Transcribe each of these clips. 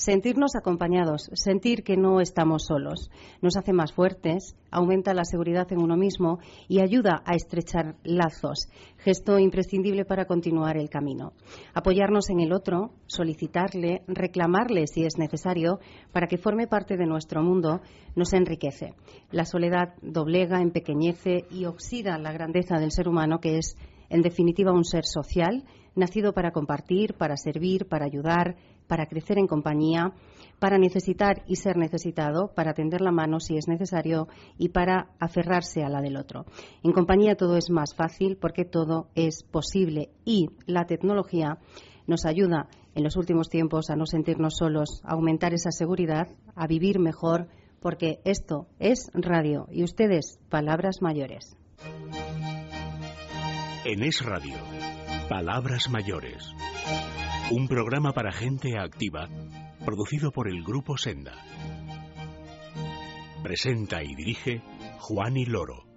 sentirnos acompañados, sentir que no estamos solos. Nos hace más fuertes, aumenta la seguridad en uno mismo y ayuda a estrechar lazos, gesto imprescindible para continuar el camino. Apoyarnos en el otro, solicitarle, reclamarle si es necesario para que forme parte de nuestro mundo, nos enriquece. La soledad doblega, empequeñece y oxida la grandeza del ser humano que es, en definitiva, un ser social, nacido para compartir, para servir, para ayudar, para crecer en compañía, para necesitar y ser necesitado, para tender la mano si es necesario y para aferrarse a la del otro. En compañía todo es más fácil porque todo es posible y la tecnología nos ayuda en los últimos tiempos a no sentirnos solos, a aumentar esa seguridad, a vivir mejor, porque esto es radio y ustedes palabras mayores. En Es Radio, palabras mayores. Un programa para gente activa, producido por el Grupo Senda. Presenta y dirige Juan y Loro.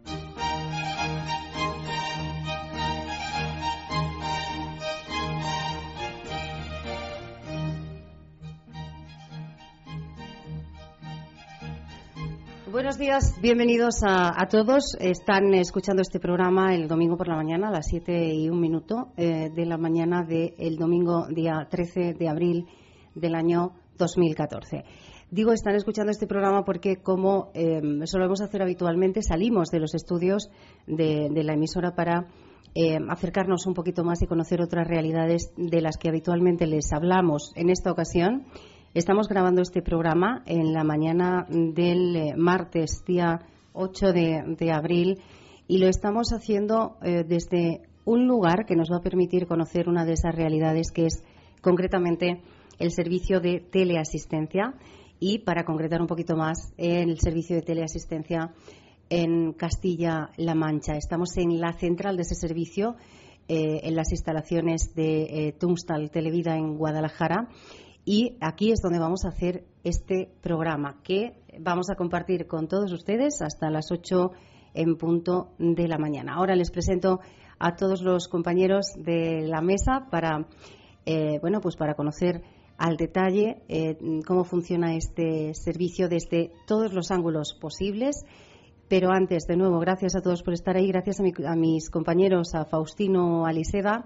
Buenos días, bienvenidos a, todos. Están escuchando este programa el domingo por la mañana a las 7 y un minuto eh, de la mañana del domingo día 13 de abril del año 2014. Digo, están escuchando este programa porque, como eh, solemos hacer habitualmente, salimos de los estudios de, la emisora para eh, acercarnos un poquito más y conocer otras realidades de las que habitualmente les hablamos. En esta ocasión, Estamos grabando este programa en la mañana del eh, martes, día 8 de, abril, y lo estamos haciendo eh, desde un lugar que nos va a permitir conocer una de esas realidades que es concretamente el servicio de teleasistencia y para concretar un poquito más el servicio de teleasistencia en Castilla-La Mancha. Estamos en la central de ese servicio, eh, en las instalaciones de Tunstal Televida en Guadalajara y aquí es donde vamos a hacer este programa que vamos a compartir con todos ustedes hasta las 8 en punto de la mañana. Ahora les presento a todos los compañeros de la mesa para, eh, bueno, pues para conocer al detalle eh, cómo funciona este servicio desde todos los ángulos posibles. Pero antes, de nuevo, gracias a todos por estar ahí. Gracias a, a mis compañeros, a Faustino Aliseda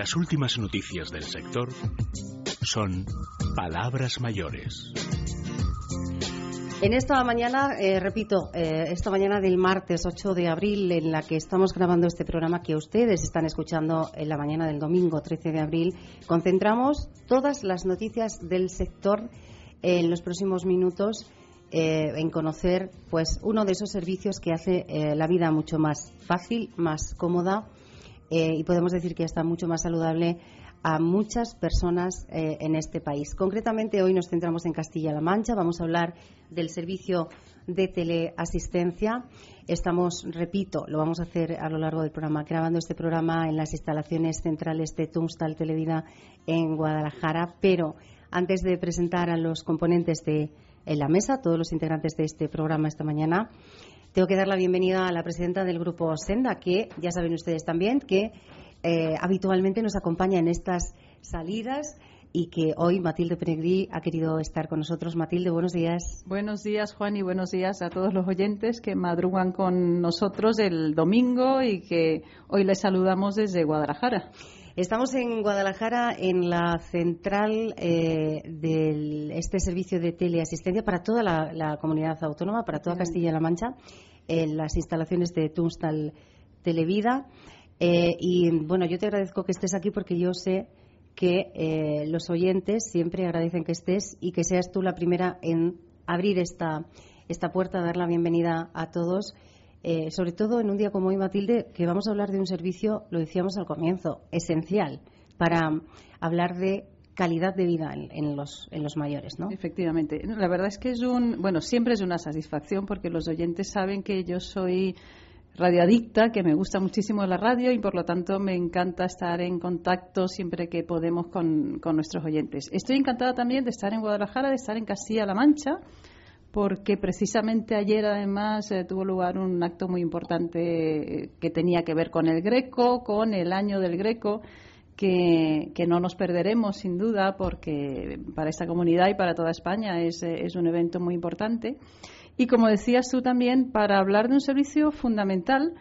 Las últimas noticias del sector son palabras mayores. En esta mañana, eh, repito, eh, esta mañana del martes 8 de abril, en la que estamos grabando este programa que ustedes están escuchando en la mañana del domingo 13 de abril, concentramos todas las noticias del sector en los próximos minutos eh, en conocer pues uno de esos servicios que hace la vida mucho más fácil, más cómoda eh, y podemos decir que está mucho más saludable a muchas personas eh, en este país. Concretamente, hoy nos centramos en Castilla-La Mancha. Vamos a hablar del servicio de teleasistencia. Estamos, repito, lo vamos a hacer a lo largo del programa, grabando este programa en las instalaciones centrales de Tunstal Televida en Guadalajara. Pero antes de presentar a los componentes de la mesa, todos los integrantes de este programa esta mañana, tengo que dar la bienvenida a la presidenta del grupo Senda, que ya saben ustedes también que eh, habitualmente nos acompaña en estas salidas y que hoy Matilde Penegrí ha querido estar con nosotros. Matilde, buenos días. Buenos días, Juan, y buenos días a todos los oyentes que madrugan con nosotros el domingo y que hoy les saludamos desde Guadalajara. Estamos en Guadalajara en la central eh, de este servicio de teleasistencia para toda la, comunidad autónoma, para toda Castilla-La Mancha, en las instalaciones de Tunstal Televida. Eh, y bueno, yo te agradezco que estés aquí porque yo sé que eh, los oyentes siempre agradecen que estés y que seas tú la primera en abrir esta, esta puerta, dar la bienvenida a todos eh, sobre todo en un día como hoy, Matilde, que vamos a hablar de un servicio, lo decíamos al comienzo, esencial para hablar de calidad de vida en, los, en los mayores, ¿no? Efectivamente. La verdad es que es un, bueno, siempre es una satisfacción porque los oyentes saben que yo soy radioadicta, que me gusta muchísimo la radio y por lo tanto me encanta estar en contacto siempre que podemos con, con nuestros oyentes. Estoy encantada también de estar en Guadalajara, de estar en Castilla-La Mancha, porque precisamente ayer además eh, tuvo lugar un acto muy importante eh, que tenía que ver con el Greco, con el año del Greco que, no nos perderemos sin duda porque para esta comunidad y para toda España es, es un evento muy importante. Y como decías tú también, para hablar de un servicio fundamental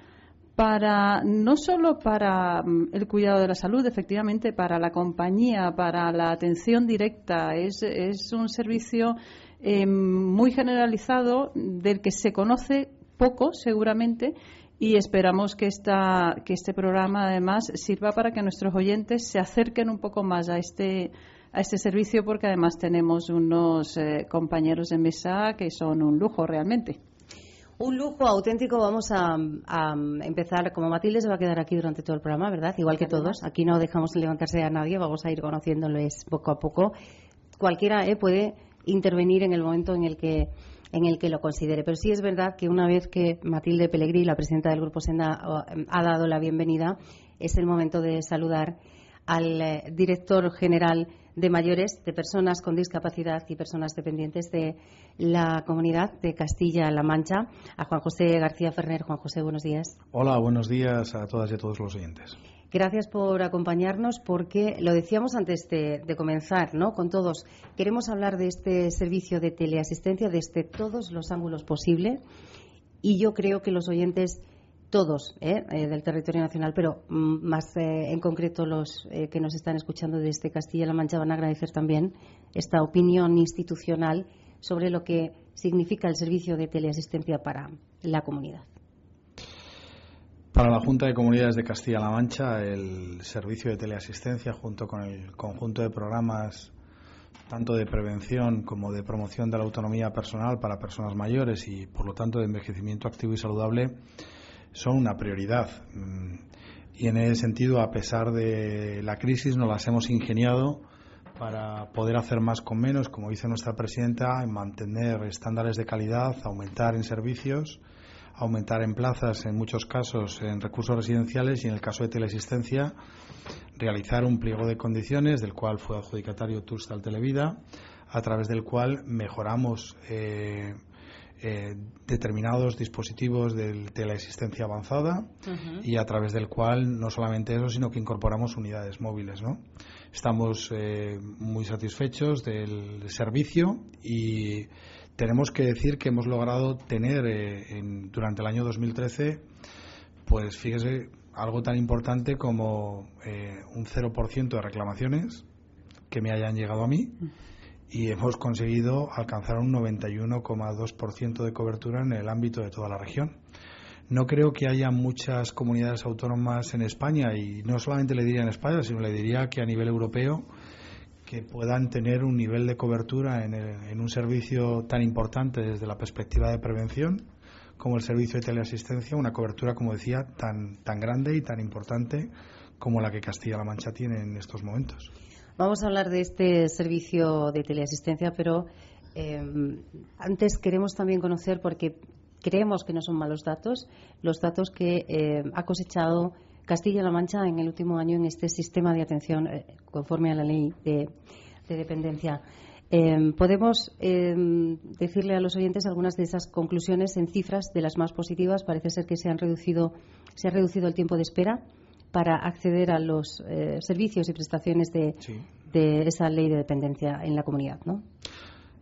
para no solo para mm, el cuidado de la salud, efectivamente, para la compañía, para la atención directa, es, es un servicio eh, muy generalizado del que se conoce poco, seguramente, y esperamos que, esta, que este programa además sirva para que nuestros oyentes se acerquen un poco más a este a este servicio porque además tenemos unos eh, compañeros de mesa que son un lujo realmente. Un lujo auténtico. Vamos a, empezar. Como Matilde se va a quedar aquí durante todo el programa, ¿verdad? Igual que todos. Aquí no dejamos levantarse a nadie. Vamos a ir conociéndoles poco a poco. Cualquiera eh, puede intervenir en el momento en el que en el que lo considere. Pero sí es verdad que una vez que Matilde Pellegrí, la presidenta del Grupo Senda, ha dado la bienvenida, es el momento de saludar al eh, director general de mayores, de personas con discapacidad y personas dependientes de la comunidad de Castilla-La Mancha, a Juan José García Ferrer. Juan José, buenos días. Hola, buenos días a todas y a todos los oyentes. Gracias por acompañarnos porque lo decíamos antes de, comenzar, ¿no? Con todos, queremos hablar de este servicio de teleasistencia desde todos los ángulos posibles y yo creo que los oyentes todos ¿eh? Eh, del territorio nacional, pero mm, más eh, en concreto los que nos están escuchando desde Castilla-La Mancha van a agradecer también esta opinión institucional sobre lo que significa el servicio de teleasistencia para la comunidad. Para la Junta de Comunidades de Castilla-La Mancha, el servicio de teleasistencia, junto con el conjunto de programas tanto de prevención como de promoción de la autonomía personal para personas mayores y, por lo tanto, de envejecimiento activo y saludable, son una prioridad. Mm, y en ese sentido, a pesar de la crisis, nos las hemos ingeniado para poder hacer más con menos, como dice nuestra presidenta, en mantener estándares de calidad, aumentar en servicios aumentar en plazas, en muchos casos en recursos residenciales y en el caso de teleasistencia, realizar un pliego de condiciones del cual fue adjudicatario Turstal Televida, a través del cual mejoramos eh, eh, determinados dispositivos de teleasistencia avanzada y a través del cual no solamente eso, sino que incorporamos unidades móviles. ¿no? Estamos eh, muy satisfechos del servicio y tenemos que decir que hemos logrado tener eh, durante el año 2013, pues fíjese, algo tan importante como eh, un 0% de reclamaciones que me hayan llegado a mí y hemos conseguido alcanzar un 91,2% de cobertura en el ámbito de toda la región. No creo que haya muchas comunidades autónomas en España y no solamente le diría en España, sino le diría que a nivel europeo que puedan tener un nivel de cobertura en, un servicio tan importante desde la perspectiva de prevención como el servicio de teleasistencia, una cobertura, como decía, tan, tan grande y tan importante como la que Castilla-La Mancha tiene en estos momentos. Vamos a hablar de este servicio de teleasistencia, pero eh, antes queremos también conocer, porque creemos que no son malos datos, los datos que eh, ha cosechado Castilla-La Mancha en el último año en este sistema de atención eh, conforme a la ley de, dependencia. Em, podemos em, decirle a los oyentes algunas de esas conclusiones en cifras de las más positivas. Parece ser que se, han reducido, se ha reducido el tiempo de espera para acceder a los eh, servicios y prestaciones de, de, esa ley de dependencia en la comunidad, ¿no?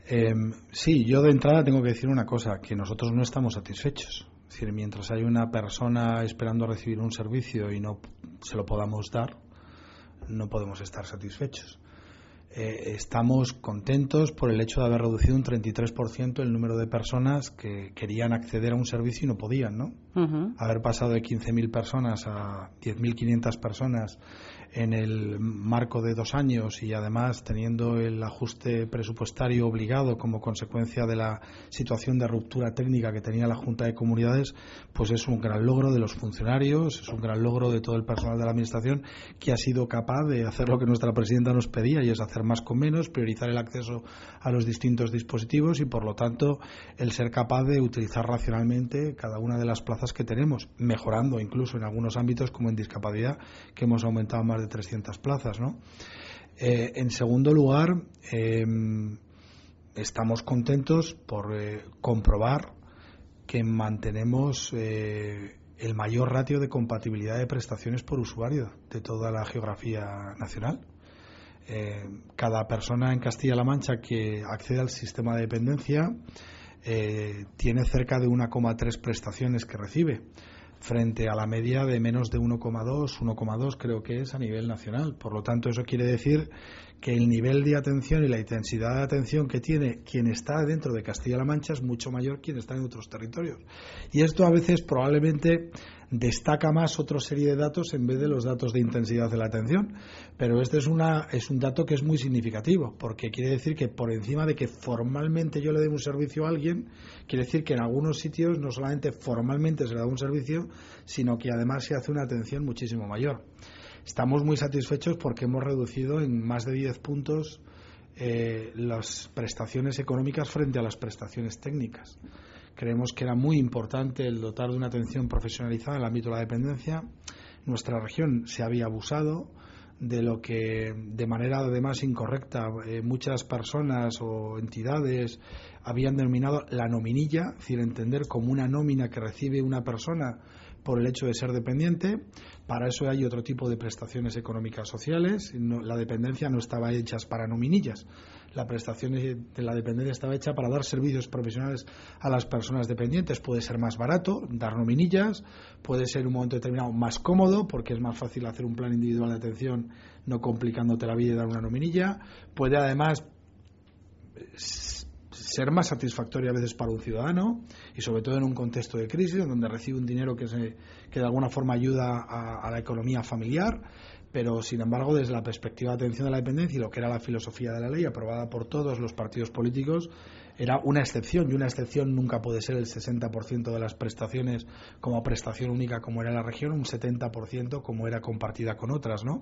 Em, sí, yo de entrada tengo que decir una cosa, que nosotros no estamos satisfechos. Es decir, mientras hay una persona esperando recibir un servicio y no se lo podamos dar, no podemos estar satisfechos. Eh, estamos contentos por el hecho de haber reducido un 33% el número de personas que querían acceder a un servicio y no podían, ¿no? Haber pasado de 15.000 personas a 10.500 personas en el marco de dos años y además teniendo el ajuste presupuestario obligado como consecuencia de la situación de ruptura técnica que tenía la Junta de Comunidades, pues es un gran logro de los funcionarios, es un gran logro de todo el personal de la Administración que ha sido capaz de hacer lo que nuestra presidenta nos pedía y es hacer más con menos, priorizar el acceso a los distintos dispositivos y, por lo tanto, el ser capaz de utilizar racionalmente cada una de las plazas que tenemos, mejorando incluso en algunos ámbitos como en discapacidad, que hemos aumentado más de 300 plazas. Eh, en segundo lugar, em, estamos contentos por eh, comprobar que mantenemos eh, el mayor ratio de compatibilidad de prestaciones por usuario de toda la geografía nacional. cada persona en Castilla-La Mancha que accede al sistema de dependencia tiene cerca de 1,3 prestaciones que recibe frente a la media de menos de 1,2, 1,2 creo que es a nivel nacional. Por lo tanto, eso quiere decir que el nivel de atención y la intensidad de atención que tiene quien está dentro de Castilla-La Mancha es mucho mayor que quien está en otros territorios. Y esto a veces probablemente destaca más otra serie de datos en vez de los datos de intensidad de la atención. Pero este es, una, es un dato que es muy significativo, porque quiere decir que por encima de que formalmente yo le dé un servicio a alguien, quiere decir que en algunos sitios no solamente formalmente se le da un servicio, sino que además se hace una atención muchísimo mayor. Estamos muy satisfechos porque hemos reducido en más de 10 puntos eh, las prestaciones económicas frente a las prestaciones técnicas. Creemos que era muy importante el dotar de una atención profesionalizada en el ámbito de la dependencia. Nuestra región se había abusado de lo que de manera además incorrecta eh, muchas personas o entidades habían denominado la nominilla, es decir, entender como una nómina que recibe una persona por el hecho de ser dependiente. Para eso hay otro tipo de prestaciones económicas sociales. la dependencia no estaba hecha para nominillas la prestación de la dependencia estaba hecha para dar servicios profesionales a las personas dependientes. Puede ser más barato, dar nominillas, puede ser en un momento determinado más cómodo, porque es más fácil hacer un plan individual de atención no complicándote la vida y dar una nominilla. Puede además ser más satisfactoria a veces para un ciudadano y sobre todo en un contexto de crisis donde recibe un dinero que, se, que de alguna forma ayuda a la economía familiar pero sin embargo desde la perspectiva de atención de la dependencia y lo que era la filosofía de la ley aprobada por todos los partidos políticos era una excepción y una excepción nunca puede ser el 60% de las prestaciones como prestación única como era la región, un 70% como era compartida con otras, ¿no?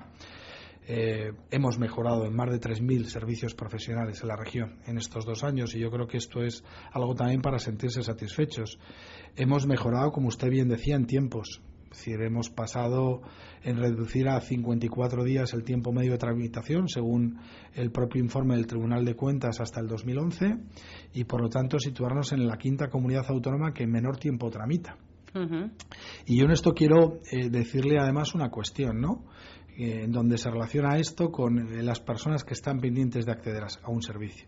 Eh, hemos mejorado en más de 3.000 servicios profesionales en la región en estos dos años y yo creo que esto es algo también para sentirse satisfechos. Hemos mejorado, como usted bien decía, en tiempos. Es decir, hemos pasado en reducir a 54 días el tiempo medio de tramitación, según el propio informe del Tribunal de Cuentas hasta el 2011, y por lo tanto situarnos en la quinta comunidad autónoma que menor tiempo tramita. Y yo en esto quiero eh, decirle además una cuestión, ¿no? Eh, en donde se relaciona esto con eh, las personas que están pendientes de acceder a, un servicio.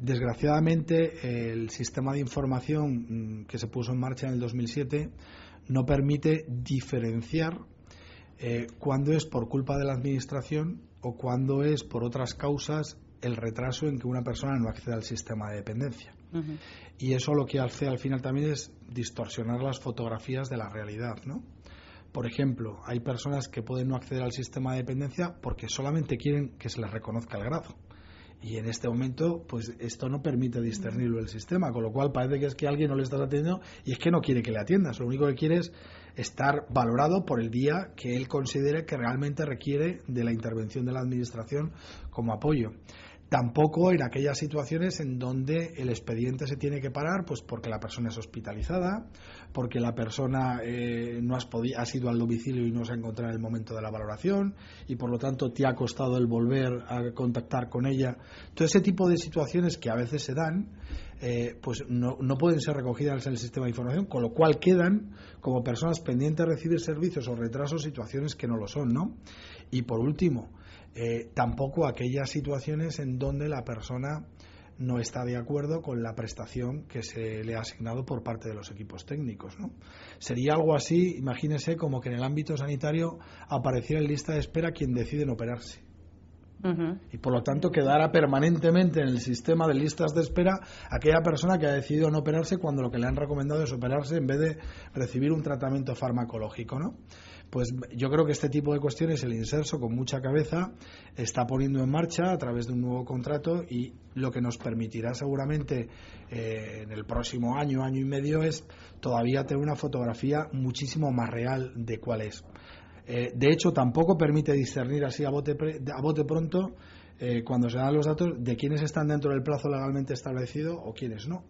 Desgraciadamente, el sistema de información mm, que se puso en marcha en el 2007 no permite diferenciar eh, cuándo es por culpa de la Administración o cuándo es por otras causas el retraso en que una persona no accede al sistema de dependencia. Y eso lo que hace al final también es distorsionar las fotografías de la realidad, ¿no? Por ejemplo, hay personas que pueden no acceder al sistema de dependencia porque solamente quieren que se les reconozca el grado. Y en este momento, pues esto no permite discernirlo el sistema, con lo cual parece que es que alguien no le está atendiendo y es que no quiere que le atiendas. Lo único que quiere es estar valorado por el día que él considere que realmente requiere de la intervención de la Administración como apoyo tampoco en aquellas situaciones en donde el expediente se tiene que parar, pues porque la persona es hospitalizada, porque la persona eh, no has ha sido al domicilio y no se ha encontrado en el momento de la valoración y por lo tanto te ha costado el volver a contactar con ella. Todo ese tipo de situaciones que a veces se dan, eh, pues no, no, pueden ser recogidas en el sistema de información, con lo cual quedan como personas pendientes de recibir servicios o retrasos situaciones que no lo son, ¿no? Y por último, eh, tampoco aquellas situaciones en donde la persona no está de acuerdo con la prestación que se le ha asignado por parte de los equipos técnicos. ¿no? Sería algo así, imagínese, como que en el ámbito sanitario apareciera en lista de espera quien decide no operarse. Y por lo tanto quedara permanentemente en el sistema de listas de espera aquella persona que ha decidido no operarse cuando lo que le han recomendado es operarse en vez de recibir un tratamiento farmacológico. ¿no? Pues yo creo que este tipo de cuestiones, el inserso con mucha cabeza, está poniendo en marcha a través de un nuevo contrato y lo que nos permitirá seguramente eh, en el próximo año, año y medio, es todavía tener una fotografía muchísimo más real de cuál es. Eh, de hecho, tampoco permite discernir así a bote, a bote pronto eh, cuando se dan los datos de quiénes están dentro del plazo legalmente establecido o quiénes no.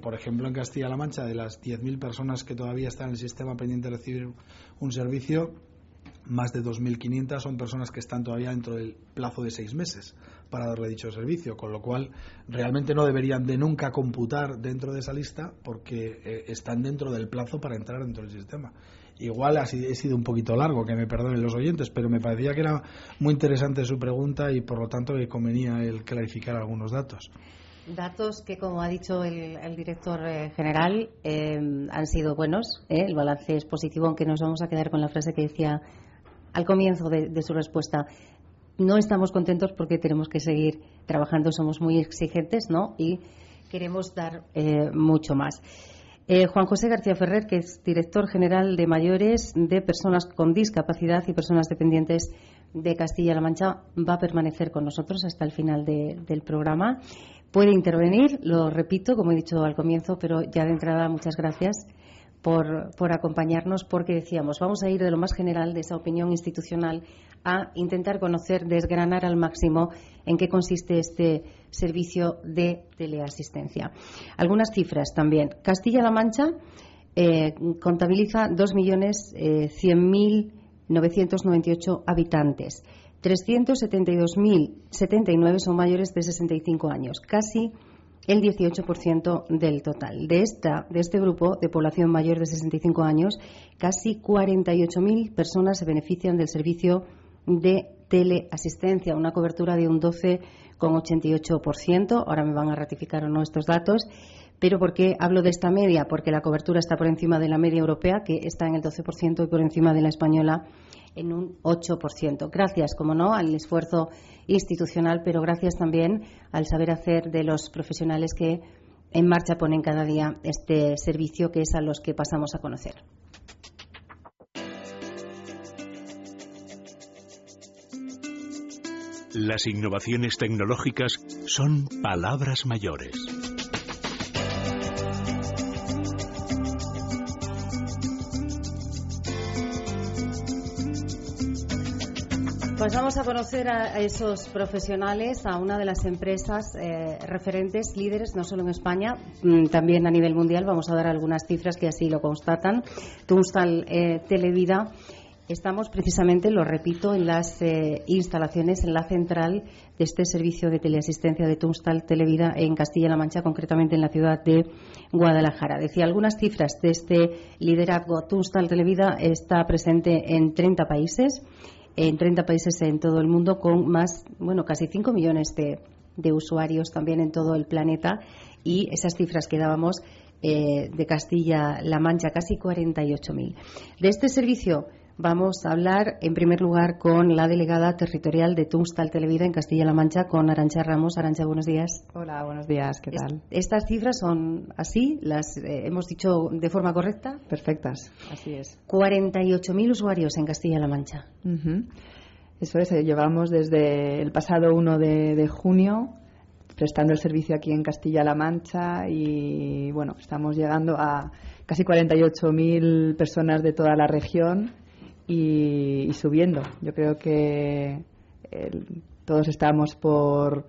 Por ejemplo, en Castilla-La Mancha, de las 10.000 personas que todavía están en el sistema pendiente de recibir un servicio, más de 2.500 son personas que están todavía dentro del plazo de seis meses para darle dicho servicio, con lo cual realmente no deberían de nunca computar dentro de esa lista porque eh, están dentro del plazo para entrar dentro del sistema. Igual ha sido, he sido un poquito largo, que me perdonen los oyentes, pero me parecía que era muy interesante su pregunta y por lo tanto me convenía el clarificar algunos datos. Datos que, como ha dicho el, director eh, general, eh, han sido buenos. El balance es positivo, aunque nos vamos a quedar con la frase que decía al comienzo de, su respuesta. No estamos contentos porque tenemos que seguir trabajando, somos muy exigentes, ¿no? Y queremos dar eh, mucho más. Eh, Juan José García Ferrer, que es director general de mayores de personas con discapacidad y personas dependientes de Castilla-La Mancha, va a permanecer con nosotros hasta el final del programa. Puede intervenir, lo repito, como he dicho al comienzo, pero ya de entrada muchas gracias por, acompañarnos, porque decíamos, vamos a ir de lo más general de esa opinión institucional a intentar conocer, desgranar al máximo en qué consiste este servicio de teleasistencia. Algunas cifras también. Castilla-La Mancha eh, contabiliza 2.100.998 eh, habitantes. 372.079 son mayores de 65 años, casi el 18% del total. De, esta, de este grupo de población mayor de 65 años, casi 48.000 personas se benefician del servicio de teleasistencia, una cobertura de un 12,88%. Ahora me van a ratificar o no estos datos. Pero ¿por qué hablo de esta media? Porque la cobertura está por encima de la media europea, que está en el 12%, y por encima de la española, en un 8%. Gracias, como no, al esfuerzo institucional, pero gracias también al saber hacer de los profesionales que en marcha ponen cada día este servicio que es a los que pasamos a conocer. Las innovaciones tecnológicas son palabras mayores. Pues vamos a conocer a esos profesionales, a una de las empresas eh, referentes, líderes, no solo en España, mm, también a nivel mundial. Vamos a dar algunas cifras que así lo constatan. Tunstal eh, Televida. Estamos precisamente, lo repito, en las eh, instalaciones, en la central de este servicio de teleasistencia de Tunstal Televida en Castilla-La Mancha, concretamente en la ciudad de Guadalajara. Decía algunas cifras de este liderazgo. Tunstal Televida está presente en 30 países en 30 países en todo el mundo con más, bueno, casi 5 millones de, usuarios también en todo el planeta y esas cifras que dábamos eh, de Castilla-La Mancha, casi 48.000. De este servicio Vamos a hablar en primer lugar con la delegada territorial de Tunstal Televida en Castilla-La Mancha, con Arancha Ramos. Arancha, buenos días. Hola, buenos días, ¿qué tal? ¿Estas cifras son así? ¿Las eh, hemos dicho de forma correcta? Perfectas, así es. 48.000 usuarios en Castilla-La Mancha. Eso es, eh, llevamos desde el pasado 1 de, junio prestando el servicio aquí en Castilla-La Mancha y bueno, estamos llegando a casi 48.000 personas de toda la región y, subiendo. Yo creo que todos estamos por,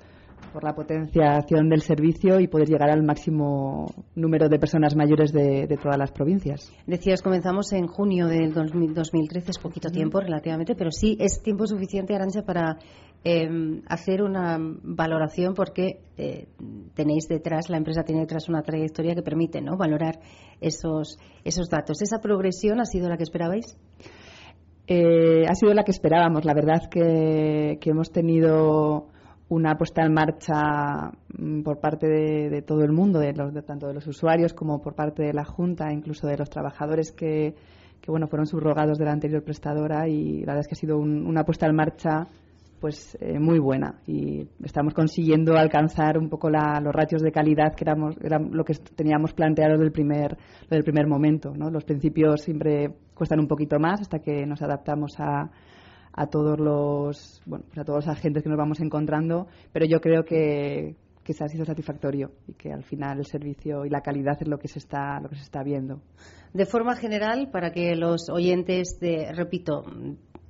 por la potenciación del servicio y poder llegar al máximo número de personas mayores de, todas las provincias. Decías, comenzamos en junio del 2013, es poquito tiempo relativamente, pero sí es tiempo suficiente, Arancha, para em, hacer una valoración porque eh, tenéis detrás, la empresa tiene detrás una trayectoria que permite ¿no? valorar esos, esos datos. ¿Esa progresión ha sido la que esperabais? Eh, ha sido la que esperábamos. La verdad que, que hemos tenido una puesta en marcha mm, por parte de, todo el mundo, de, tanto de los usuarios como por parte de la Junta, incluso de los trabajadores que, que bueno, fueron subrogados de la anterior prestadora y la verdad es que ha sido una puesta en marcha pues eh, muy buena y estamos consiguiendo alcanzar un poco los ratios de calidad que éramos era lo que teníamos planteado del primer del primer momento ¿no? los principios siempre cuestan un poquito más hasta que nos adaptamos a, a todos los bueno pues a todos los agentes que nos vamos encontrando pero yo creo que que se ha sido satisfactorio y que al final el servicio y la calidad es lo que se está lo que se está viendo de forma general para que los oyentes de repito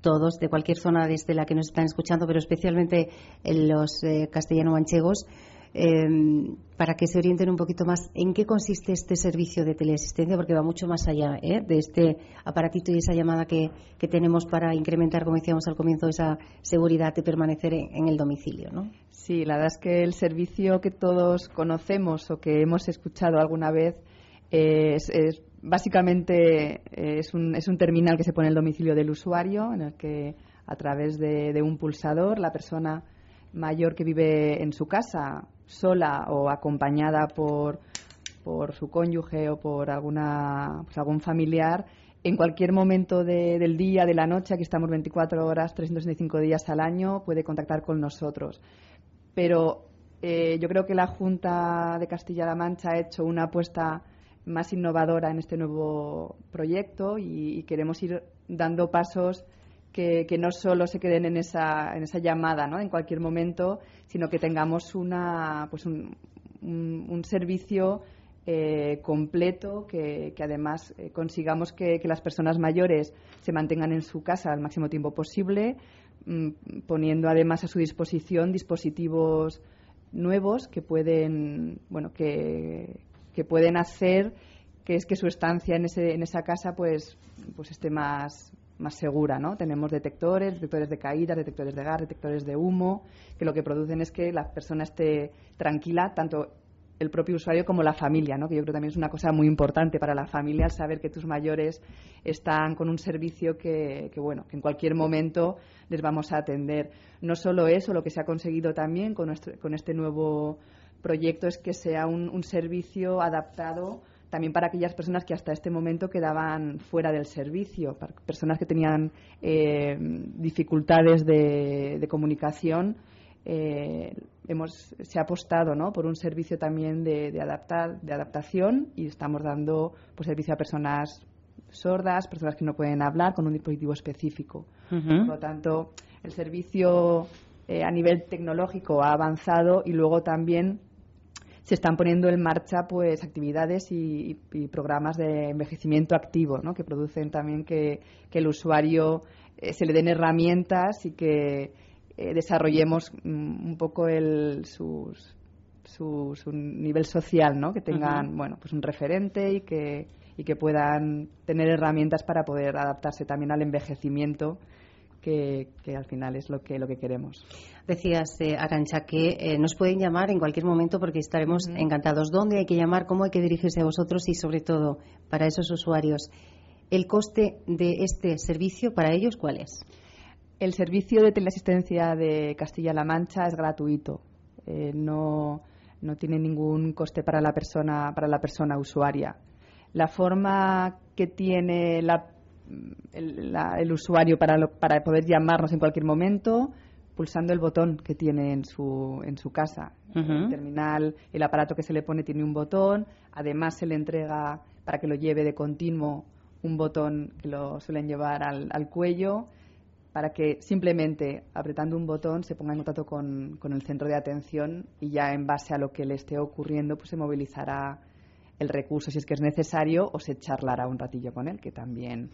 todos de cualquier zona desde la que nos están escuchando, pero especialmente en los eh, castellano-manchegos, em, para que se orienten un poquito más en qué consiste este servicio de teleasistencia, porque va mucho más allá ¿eh? de este aparatito y esa llamada que, tenemos para incrementar, como decíamos al comienzo, esa seguridad de permanecer en, el domicilio. ¿no? Sí, la verdad es que el servicio que todos conocemos o que hemos escuchado alguna vez es Básicamente eh, es un, es un terminal que se pone en el domicilio del usuario, en el que a través de, un pulsador la persona mayor que vive en su casa, sola o acompañada por, por su cónyuge o por alguna, pues algún familiar, en cualquier momento del día, de la noche, aquí estamos 24 horas, 365 días al año, puede contactar con nosotros. Pero eh, yo creo que la Junta de Castilla-La Mancha ha hecho una apuesta más innovadora en este nuevo proyecto y, queremos ir dando pasos que, no solo se queden en esa, en esa llamada ¿no? en cualquier momento, sino que tengamos una, pues un, un, servicio eh, completo, que, además eh, consigamos que, las personas mayores se mantengan en su casa al máximo tiempo posible, mm, poniendo además a su disposición dispositivos nuevos que pueden, bueno, que, que pueden hacer que es que su estancia en, ese, en esa casa pues, pues esté más, más segura, ¿no? Tenemos detectores, detectores de caídas, detectores de gas, detectores de humo, que lo que producen es que la persona esté tranquila, tanto el propio usuario como la familia, ¿no? que yo creo también es una cosa muy importante para la familia, saber que tus mayores están con un servicio que, que, bueno, que en cualquier momento les vamos a atender. No solo eso, lo que se ha conseguido también con, nuestro, con este nuevo proyecto es que sea un, servicio adaptado también para aquellas personas que hasta este momento quedaban fuera del servicio, para personas que tenían eh, dificultades de, comunicación. Eh, hemos, se ha apostado ¿no? por un servicio también de, adaptar, de adaptación y estamos dando pues, servicio a personas sordas, personas que no pueden hablar con un dispositivo específico. Por lo tanto, el servicio eh, a nivel tecnológico ha avanzado y luego también se están poniendo en marcha pues actividades y, programas de envejecimiento activo, ¿no? que producen también que, el usuario eh, se le den herramientas y que eh, desarrollemos mm, un poco el, su, nivel social, ¿no? que tengan bueno, pues un referente y que, y que puedan tener herramientas para poder adaptarse también al envejecimiento que, al final es lo que, lo que queremos. Decías, eh, Arancha, que eh, nos pueden llamar en cualquier momento porque estaremos encantados. ¿Dónde hay que llamar? ¿Cómo hay que dirigirse a vosotros? Y sobre todo, para esos usuarios, ¿el coste de este servicio para ellos cuál es? El servicio de teleasistencia de Castilla-La Mancha es gratuito. Eh, no, no tiene ningún coste para la persona, para la persona usuaria. La forma que tiene la el, usuario para, para poder llamarnos en cualquier momento pulsando el botón que tiene en su, en su casa. El terminal, el aparato que se le pone tiene un botón, además se le entrega para que lo lleve de continuo un botón que lo suelen llevar al, al cuello para que simplemente apretando un botón se ponga en contacto con, con, el centro de atención y ya en base a lo que le esté ocurriendo pues se movilizará el recurso si es que es necesario o se charlará un ratillo con él, que también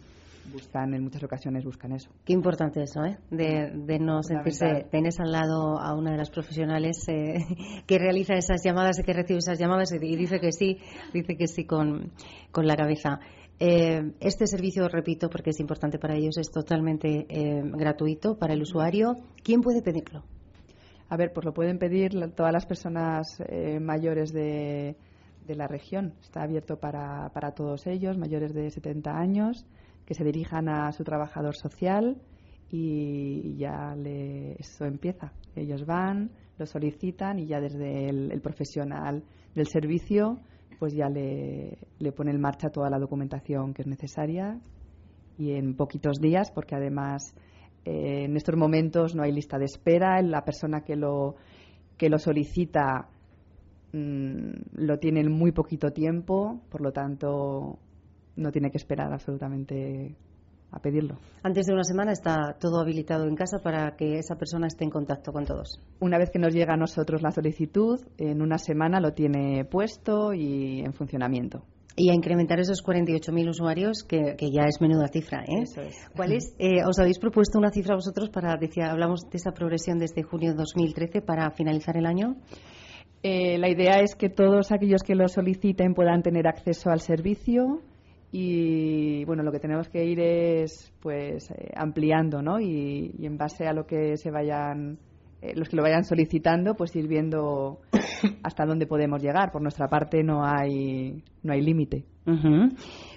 buscan en muchas ocasiones buscan eso. Qué importante eso, ¿eh? De, de no sentirse, tenés al lado a una de las profesionales eh, que realiza esas llamadas y que recibe esas llamadas y dice que sí, dice que sí con, con la cabeza. Eh, este servicio, repito, porque es importante para ellos, es totalmente eh, gratuito para el usuario. ¿Quién puede pedirlo? A ver, pues lo pueden pedir todas las personas mayores de, de la región. Está abierto para, para todos ellos, mayores de 70 años, que se dirijan a su trabajador social y ya eso empieza. Ellos van, lo solicitan y ya desde el, profesional del servicio pues ya le, le pone en marcha toda la documentación que es necesaria y en poquitos días, porque además Eh, en estos momentos no hay lista de espera. La persona que lo, que lo solicita mm, lo tiene en muy poquito tiempo, por lo tanto no tiene que esperar absolutamente a pedirlo. Antes de una semana está todo habilitado en casa para que esa persona esté en contacto con todos. Una vez que nos llega a nosotros la solicitud, en una semana lo tiene puesto y en funcionamiento. Y a incrementar esos 48.000 usuarios, que, ya es menuda cifra. ¿eh? Eso es. ¿Cuál es? Eh, ¿Os habéis propuesto una cifra vosotros para, decía, hablamos de esa progresión desde junio de 2013 para finalizar el año? Eh, la idea es que todos aquellos que lo soliciten puedan tener acceso al servicio y bueno lo que tenemos que ir es pues eh, ampliando no y, en base a lo que se vayan eh, los que lo vayan solicitando pues ir viendo hasta dónde podemos llegar. Por nuestra parte no hay no hay límite.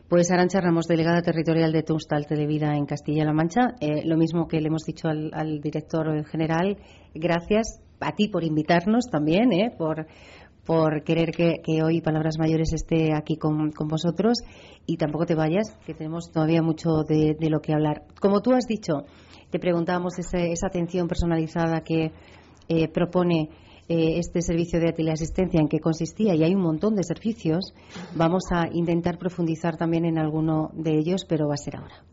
Pues Arancha Ramos, delegada territorial de Tunstal Televida en Castilla-La Mancha. Eh, lo mismo que le hemos dicho al, al, director general, gracias a ti por invitarnos también, eh, por, por querer que, hoy Palabras Mayores esté aquí con, vosotros y tampoco te vayas, que tenemos todavía mucho de, lo que hablar. Como tú has dicho, te preguntábamos esa atención personalizada que eh, propone eh, este servicio de teleasistencia, en qué consistía, y hay un montón de servicios. Vamos a intentar profundizar también en alguno de ellos, pero va a ser ahora.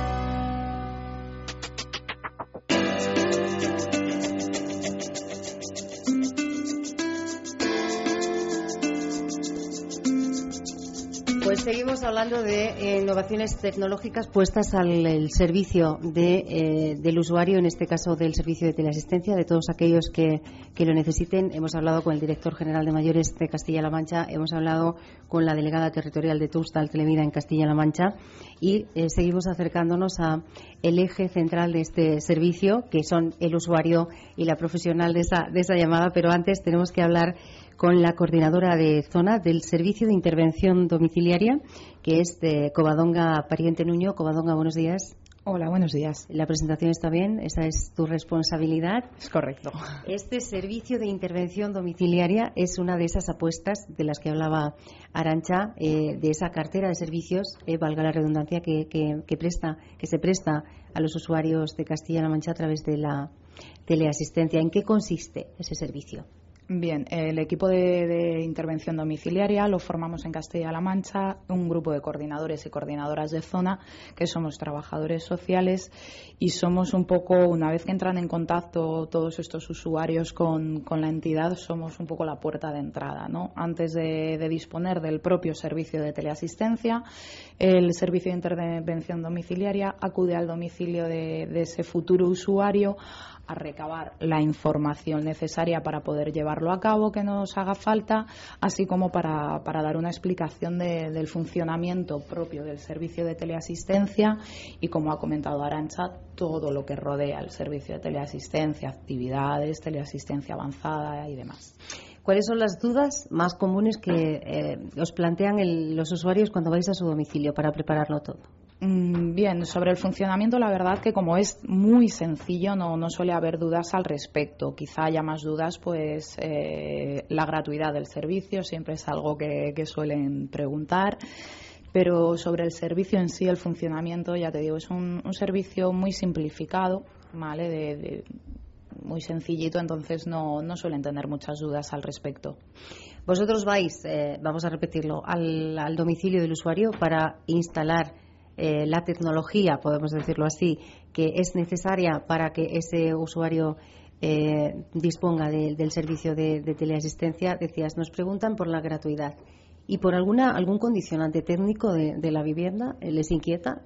Seguimos hablando de eh, innovaciones tecnológicas puestas al servicio de, eh, del usuario, en este caso del servicio de teleasistencia, de todos aquellos que, que, lo necesiten. Hemos hablado con el director general de mayores de Castilla-La Mancha, hemos hablado con la delegada territorial de Tustal Televida en Castilla-La Mancha y eh, seguimos acercándonos a el eje central de este servicio, que son el usuario y la profesional de esa, de esa llamada. Pero antes tenemos que hablar con la coordinadora de zona del Servicio de Intervención Domiciliaria, que es de Covadonga Pariente Nuño. Covadonga, buenos días. Hola, buenos días. La presentación está bien, esa es tu responsabilidad. Es correcto. Este servicio de intervención domiciliaria es una de esas apuestas de las que hablaba Arancha, eh, de esa cartera de servicios, eh, valga la redundancia, que, que, presta, que se presta a los usuarios de Castilla-La Mancha a través de la teleasistencia. ¿En qué consiste ese servicio? Bien, el equipo de, intervención domiciliaria lo formamos en Castilla-La Mancha, un grupo de coordinadores y coordinadoras de zona que somos trabajadores sociales y somos un poco, una vez que entran en contacto todos estos usuarios con, la entidad, somos un poco la puerta de entrada. ¿no? Antes de, disponer del propio servicio de teleasistencia, el servicio de intervención domiciliaria acude al domicilio de ese futuro usuario a recabar la información necesaria para poder llevarlo a cabo que nos haga falta, así como para, para dar una explicación del funcionamiento propio del servicio de teleasistencia y, como ha comentado Arancha, todo lo que rodea el servicio de teleasistencia, actividades, teleasistencia avanzada y demás. ¿Cuáles son las dudas más comunes que eh, os plantean los usuarios cuando vais a su domicilio para prepararlo todo? Mm, bien, sobre el funcionamiento, la verdad que como es muy sencillo, no, suele haber dudas al respecto. Quizá haya más dudas, pues eh, la gratuidad del servicio siempre es algo que, suelen preguntar. Pero sobre el servicio en sí, el funcionamiento, ya te digo, es un, servicio muy simplificado, ¿vale? Muy sencillito, entonces no, no suelen tener muchas dudas al respecto. Vosotros vais, eh, vamos a repetirlo, al, al domicilio del usuario para instalar eh, la tecnología, podemos decirlo así, que es necesaria para que ese usuario eh, disponga del servicio de, teleasistencia, decías, nos preguntan por la gratuidad. ¿Y por alguna, algún condicionante técnico de la vivienda les inquieta?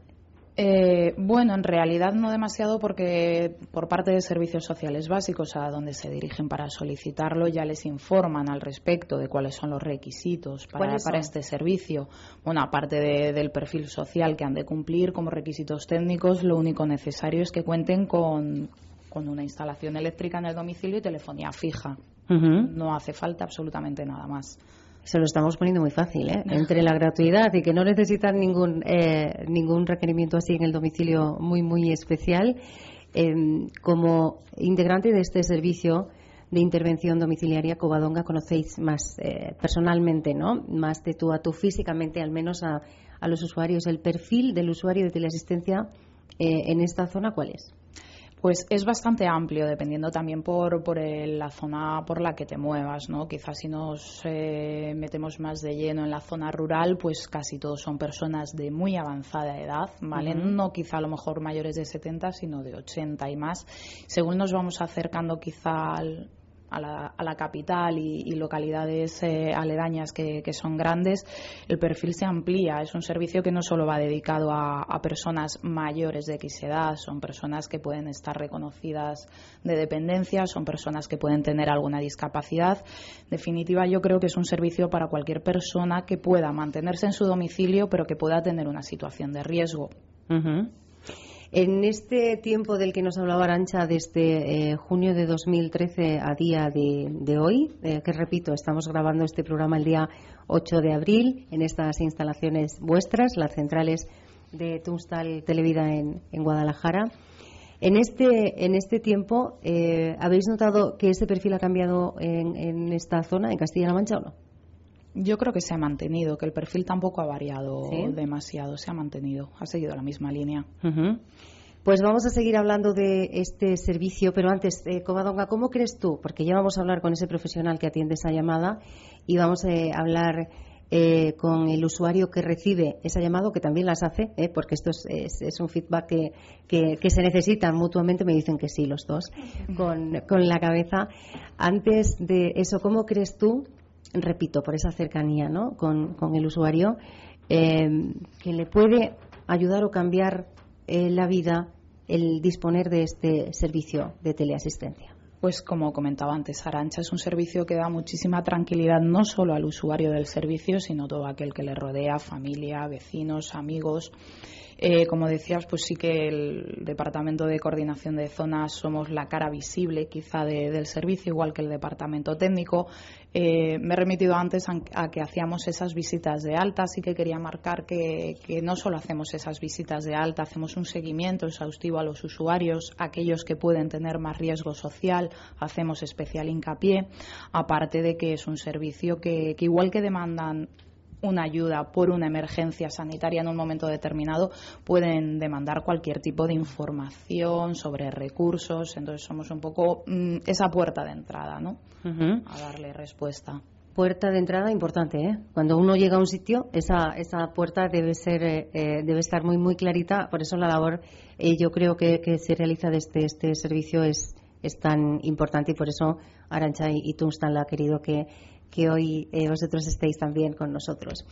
Eh, bueno, en realidad no demasiado porque por parte de servicios sociales básicos a donde se dirigen para solicitarlo ya les informan al respecto de cuáles son los requisitos para, este servicio. Bueno, aparte del perfil social que han de cumplir como requisitos técnicos, lo único necesario es que cuenten con, una instalación eléctrica en el domicilio y telefonía fija. No hace falta absolutamente nada más. Se lo estamos poniendo muy fácil, ¿eh? Entre la gratuidad y que no necesitan ningún, eh, ningún requerimiento así en el domicilio muy, muy especial, em, como integrante de este servicio de intervención domiciliaria Covadonga conocéis más eh, personalmente, ¿no? Más de tú a tú físicamente, al menos a, a los usuarios. El perfil del usuario de teleasistencia en esta zona, ¿cuál es? Pues es bastante amplio, dependiendo también por, por la zona por la que te muevas, ¿no? Quizás si nos eh, metemos más de lleno en la zona rural, pues casi todos son personas de muy avanzada edad, ¿vale? No quizá a lo mejor mayores de 70, sino de 80 y más. Según nos vamos acercando quizá al, a la, capital y, localidades eh, aledañas que, son grandes, el perfil se amplía. Es un servicio que no solo va dedicado a, personas mayores de X edad, son personas que pueden estar reconocidas de dependencia, son personas que pueden tener alguna discapacidad. En definitiva, yo creo que es un servicio para cualquier persona que pueda mantenerse en su domicilio, pero que pueda tener una situación de riesgo. En este tiempo del que nos hablaba Arancha, desde eh, junio de 2013 a día de, hoy, eh, que repito, estamos grabando este programa el día 8 de abril en estas instalaciones vuestras, las centrales de Tunstal Televida en, Guadalajara. En este, en este tiempo, eh, ¿habéis notado que ese perfil ha cambiado en, en esta zona, en Castilla-La Mancha o no? Yo creo que se ha mantenido, que el perfil tampoco ha variado demasiado, se ha mantenido, ha seguido la misma línea. Pues vamos a seguir hablando de este servicio, pero antes, eh, Covadonga, ¿cómo crees tú? Porque ya vamos a hablar con ese profesional que atiende esa llamada y vamos eh, a hablar eh, con el usuario que recibe esa llamada, que también las hace, eh, porque esto es, un feedback que, que, se necesitan mutuamente, me dicen que sí los dos, con, con la cabeza. Antes de eso, ¿cómo crees tú repito, por esa cercanía ¿no? con, el usuario, eh, que le puede ayudar o cambiar eh, la vida el disponer de este servicio de teleasistencia. Pues como comentaba antes, Arancha es un servicio que da muchísima tranquilidad no solo al usuario del servicio, sino todo aquel que le rodea, familia, vecinos, amigos. Eh, como decías, pues sí que el Departamento de Coordinación de Zonas somos la cara visible quizá del servicio, igual que el Departamento Técnico. Eh, me he remitido antes a, que hacíamos esas visitas de alta, así que quería marcar que, no solo hacemos esas visitas de alta, hacemos un seguimiento exhaustivo a los usuarios, aquellos que pueden tener más riesgo social, hacemos especial hincapié, aparte de que es un servicio que igual que demandan una ayuda por una emergencia sanitaria en un momento determinado, pueden demandar cualquier tipo de información sobre recursos. Entonces somos un poco mm, esa puerta de entrada, ¿no? A darle respuesta. Puerta de entrada importante, ¿eh? Cuando uno llega a un sitio, esa, esa puerta debe ser eh, eh, debe estar muy muy clarita. Por eso la labor, eh, yo creo que, que se realiza de este, este servicio es es tan importante y por eso Arancha y, y Tunstan ha querido que que hoy eh, vosotros estéis también con nosotros.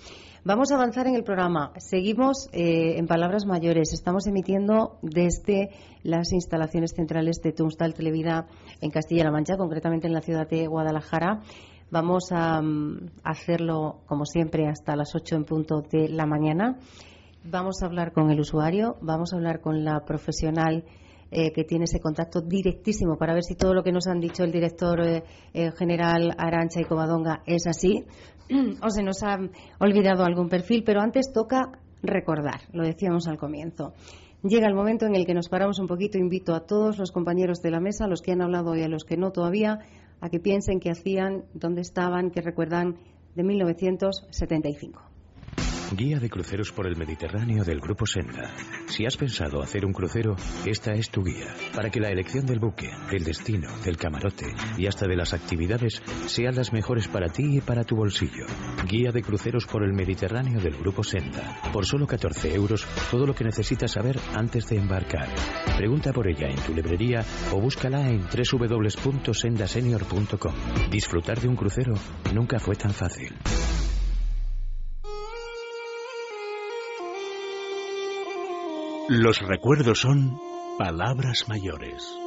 Vamos a avanzar en el programa. Seguimos eh, en palabras mayores. Estamos emitiendo desde las instalaciones centrales de Tunstal Televida en Castilla-La Mancha, concretamente en la ciudad de Guadalajara. Vamos a mm, hacerlo, como siempre, hasta las 8 en punto de la mañana. Vamos a hablar con el usuario, vamos a hablar con la profesional eh, que tiene ese contacto directísimo para ver si todo lo que nos han dicho el director eh, general Arancha y Covadonga es así o se nos ha olvidado algún perfil, pero antes toca recordar, lo decíamos al comienzo. Llega el momento en el que nos paramos un poquito. Invito a todos los compañeros de la mesa, los que han hablado y a los que no todavía, a que piensen qué hacían, dónde estaban, que recuerdan de 1975. Guía de cruceros por el Mediterráneo del Grupo Senda. Si has pensado hacer un crucero, esta es tu guía, para que la elección del buque, del destino, del camarote y hasta de las actividades sean las mejores para ti y para tu bolsillo. Guía de cruceros por el Mediterráneo del Grupo Senda. Por solo 14 euros, todo lo que necesitas saber antes de embarcar. Pregunta por ella en tu librería o búscala en www.sendasenior.com. Disfrutar de un crucero nunca fue tan fácil. Los recuerdos son palabras mayores.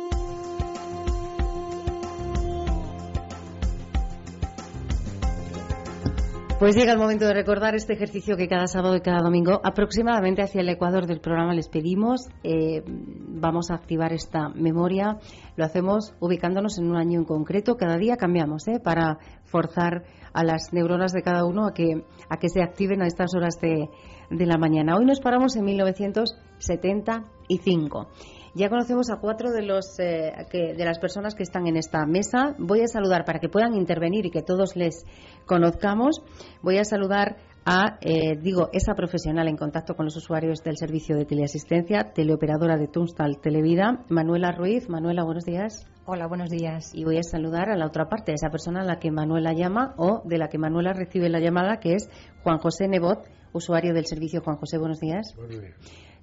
Pues llega el momento de recordar este ejercicio que cada sábado y cada domingo, aproximadamente hacia el ecuador del programa, les pedimos. Eh, vamos a activar esta memoria. Lo hacemos ubicándonos en un año en concreto. Cada día cambiamos ¿eh? para forzar a las neuronas de cada uno a que, a que se activen a estas horas de, de la mañana. Hoy nos paramos en 1975. Ya conocemos a cuatro de, los, eh, de las personas que están en esta mesa. Voy a saludar para que puedan intervenir y que todos les conozcamos. Voy a saludar a, eh, digo, esa profesional en contacto con los usuarios del servicio de teleasistencia, teleoperadora de Tunstal Televida, Manuela Ruiz. Manuela, buenos días. Hola, buenos días. Y voy a saludar a la otra parte, a esa persona a la que Manuela llama o de la que Manuela recibe la llamada, que es Juan José Nebot, usuario del servicio. Juan José, buenos días. Buenos días.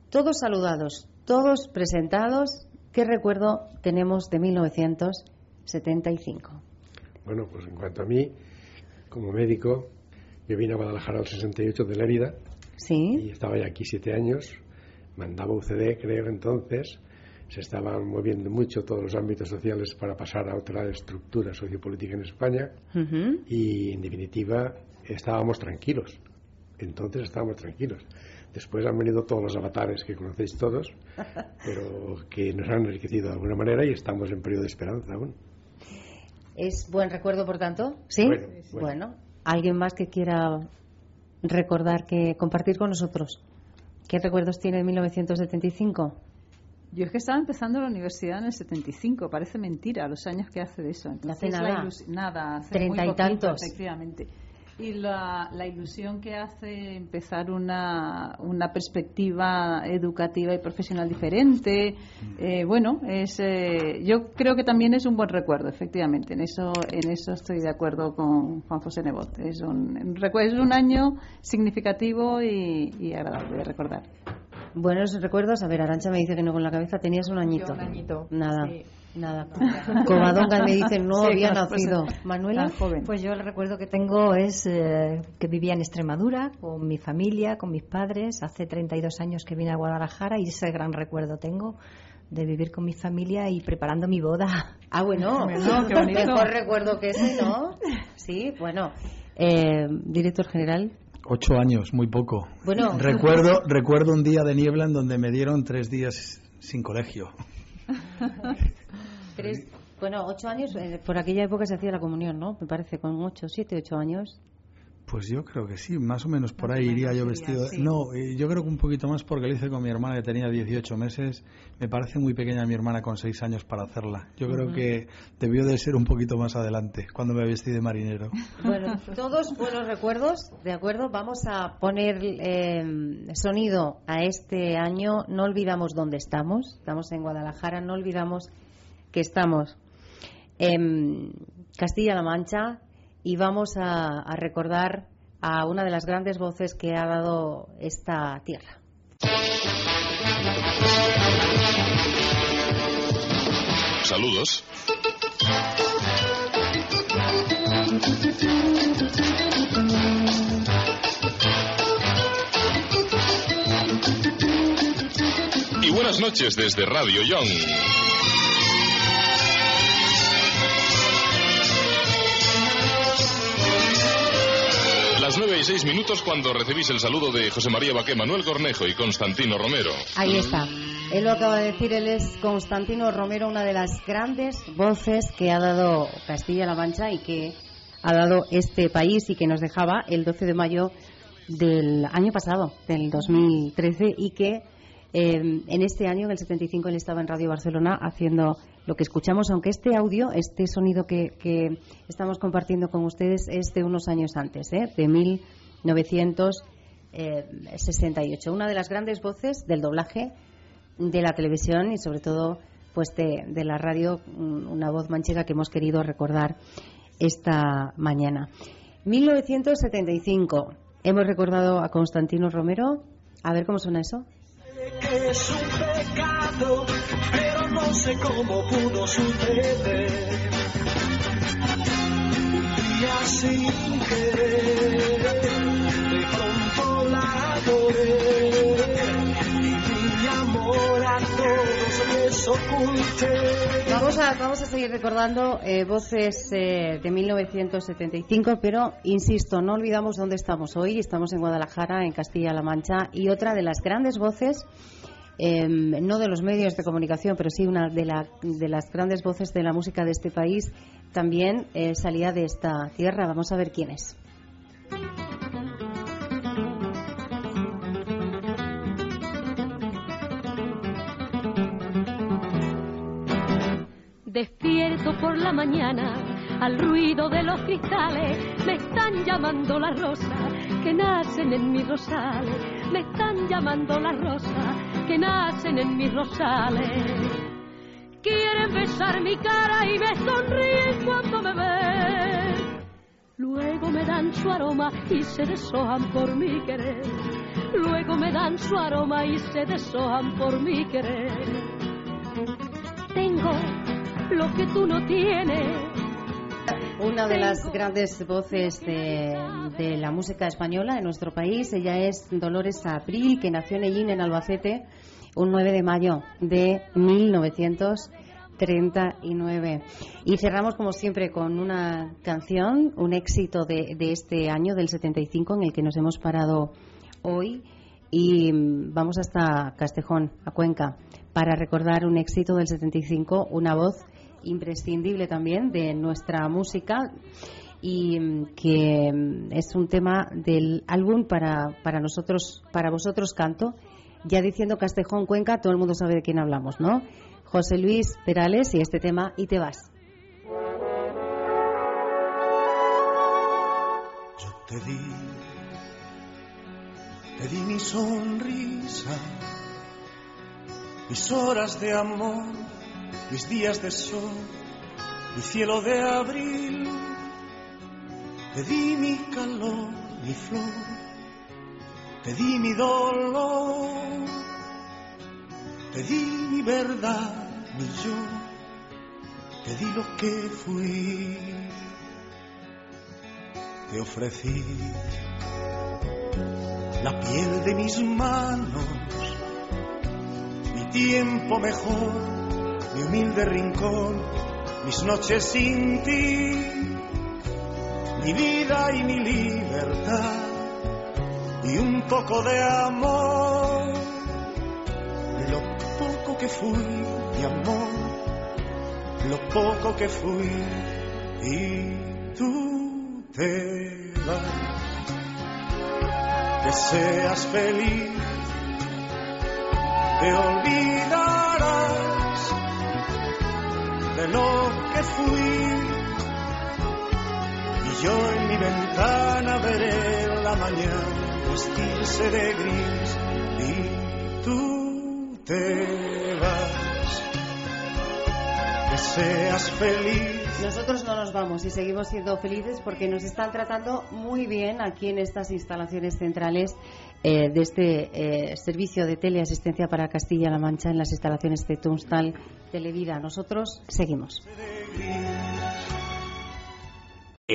Todos saludados, todos presentados. ¿Qué recuerdo tenemos de 1975? Bueno, pues en cuanto a mí, como médico, yo vine a Guadalajara al 68 de Lérida. Sí. Y estaba ya aquí siete años. Mandaba UCD, creo, entonces. Se estaban moviendo mucho todos los ámbitos sociales para pasar a otra estructura sociopolítica en España. Y, en definitiva, estábamos tranquilos. Entonces estábamos tranquilos. Después han venido todos los avatares que conocéis todos, pero que nos han enriquecido de alguna manera y estamos en periodo de esperanza aún. ¿Es buen recuerdo, por tanto? ¿Sí? Bueno, ¿alguien más que quiera recordar, que compartir con nosotros? ¿Qué recuerdos tiene de 1975? Yo es que estaba empezando la universidad en el 75, parece mentira los años que hace de eso. hace nada. nada, hace Treinta y tantos. Efectivamente y la, la, ilusión que hace empezar una, una perspectiva educativa y profesional diferente. Eh, bueno, es, eh, yo creo que también es un buen recuerdo, efectivamente. En eso, en eso estoy de acuerdo con Juan José Nebot. Es un, es un año significativo y, agradable de recordar. Buenos recuerdos. A ver, Arancha me dice que no con la cabeza tenías un añito. un añito. Nada. Nada. Covadonga me dice no había nacido. Manuela, joven. Pues yo el recuerdo que tengo es eh, que vivía en Extremadura con mi familia, con mis padres. Hace 32 años que vine a Guadalajara y ese gran recuerdo tengo de vivir con mi familia y preparando mi boda. Ah, bueno, qué bonito. mejor recuerdo que ese, ¿no? Sí, bueno. Eh, director general. Ocho años, muy poco. Bueno. Recuerdo, recuerdo un día de niebla en donde me dieron tres días sin colegio. Bueno, ocho años, eh, por aquella época se hacía la comunión, ¿no? Me parece, con ocho, siete, ocho años. Pues yo creo que sí, más o menos por ahí iría yo vestido. No, eh, yo creo que un poquito más porque lo hice con mi hermana que tenía 18 meses. Me parece muy pequeña mi hermana con seis años para hacerla. Yo creo que debió de ser un poquito más adelante, cuando me vestí de marinero. Bueno, todos buenos recuerdos, ¿de acuerdo? Vamos a poner eh, sonido a este año. No olvidamos dónde estamos. Estamos en Guadalajara, no olvidamos que estamos en Castilla-La Mancha y vamos a, recordar a una de las grandes voces que ha dado esta tierra. Saludos. Y buenas noches desde Radio Young. Las nueve y seis minutos cuando recibís el saludo de José María Baqué, Manuel Cornejo y Constantino Romero. Ahí está. Él lo acaba de decir, él es Constantino Romero, una de las grandes voces que ha dado Castilla-La Mancha y que ha dado este país y que nos dejaba el 12 de mayo del año pasado, del 2013, y que eh, en este año, en el 75, él estaba en Radio Barcelona haciendo lo que escuchamos, aunque este audio, este sonido que, estamos compartiendo con ustedes es de unos años antes, ¿eh? de 1968. Una de las grandes voces del doblaje de la televisión y sobre todo pues de, la radio, una voz manchega que hemos querido recordar esta mañana. 1975. Hemos recordado a Constantino Romero. A ver cómo suena eso es un pecado, pero no sé cómo pudo suceder. Un día sin querer, de pronto la adoré. Vamos a, vamos a seguir recordando eh, voces eh, de 1975, pero insisto, no olvidamos dónde estamos hoy. Estamos en Guadalajara, en Castilla-La Mancha, y otra de las grandes voces, eh, no de los medios de comunicación, pero sí una de, la- de las grandes voces de la música de este país, también eh, salía de esta tierra. Vamos a ver quién es. Despierto por la mañana al ruido de los cristales, me están llamando las rosas que nacen en mis rosales, me están llamando las rosas que nacen en mis rosales. Quieren besar mi cara y me sonríen cuando me ven. Luego me dan su aroma y se deshojan por mi querer. Luego me dan su aroma y se deshojan por mi querer. Tengo lo que tú no tienes. Una de las grandes voces de, de la música española en nuestro país, ella es Dolores Abril, que nació en Ellín, en Albacete, un 9 de mayo de 1939. Y cerramos, como siempre, con una canción, un éxito de, de este año, del 75, en el que nos hemos parado hoy. Y mm, vamos hasta Castejón, a Cuenca, para recordar un éxito del 75, una voz imprescindible también de nuestra música y mm, que mm, es un tema del álbum para, para nosotros, para vosotros canto. Ya diciendo Castejón Cuenca, todo el mundo sabe de quién hablamos, ¿no? José Luis Perales y este tema Y te vas. Te di, te di mi sonrisa, mis horas de amor, mis días de sol, mi cielo de abril. Te di mi calor, mi flor, te di mi dolor, te di mi verdad, mi yo, te di lo que fui te ofrecí la piel de mis manos, mi tiempo mejor, mi humilde rincón, mis noches sin ti, mi vida y mi libertad y un poco de amor, lo poco que fui de amor, lo poco que fui y tú te vas. Que seas feliz, te olvidarás yo en mi ventana veré la mañana vestirse de gris y tú te vas. Que seas feliz. Nosotros no nos vamos y seguimos siendo felices porque nos están tratando muy bien aquí en estas instalaciones centrales eh, de este eh, servicio de teleasistencia para Castilla-La Mancha en las instalaciones de Tunstall Televida. Nosotros seguimos.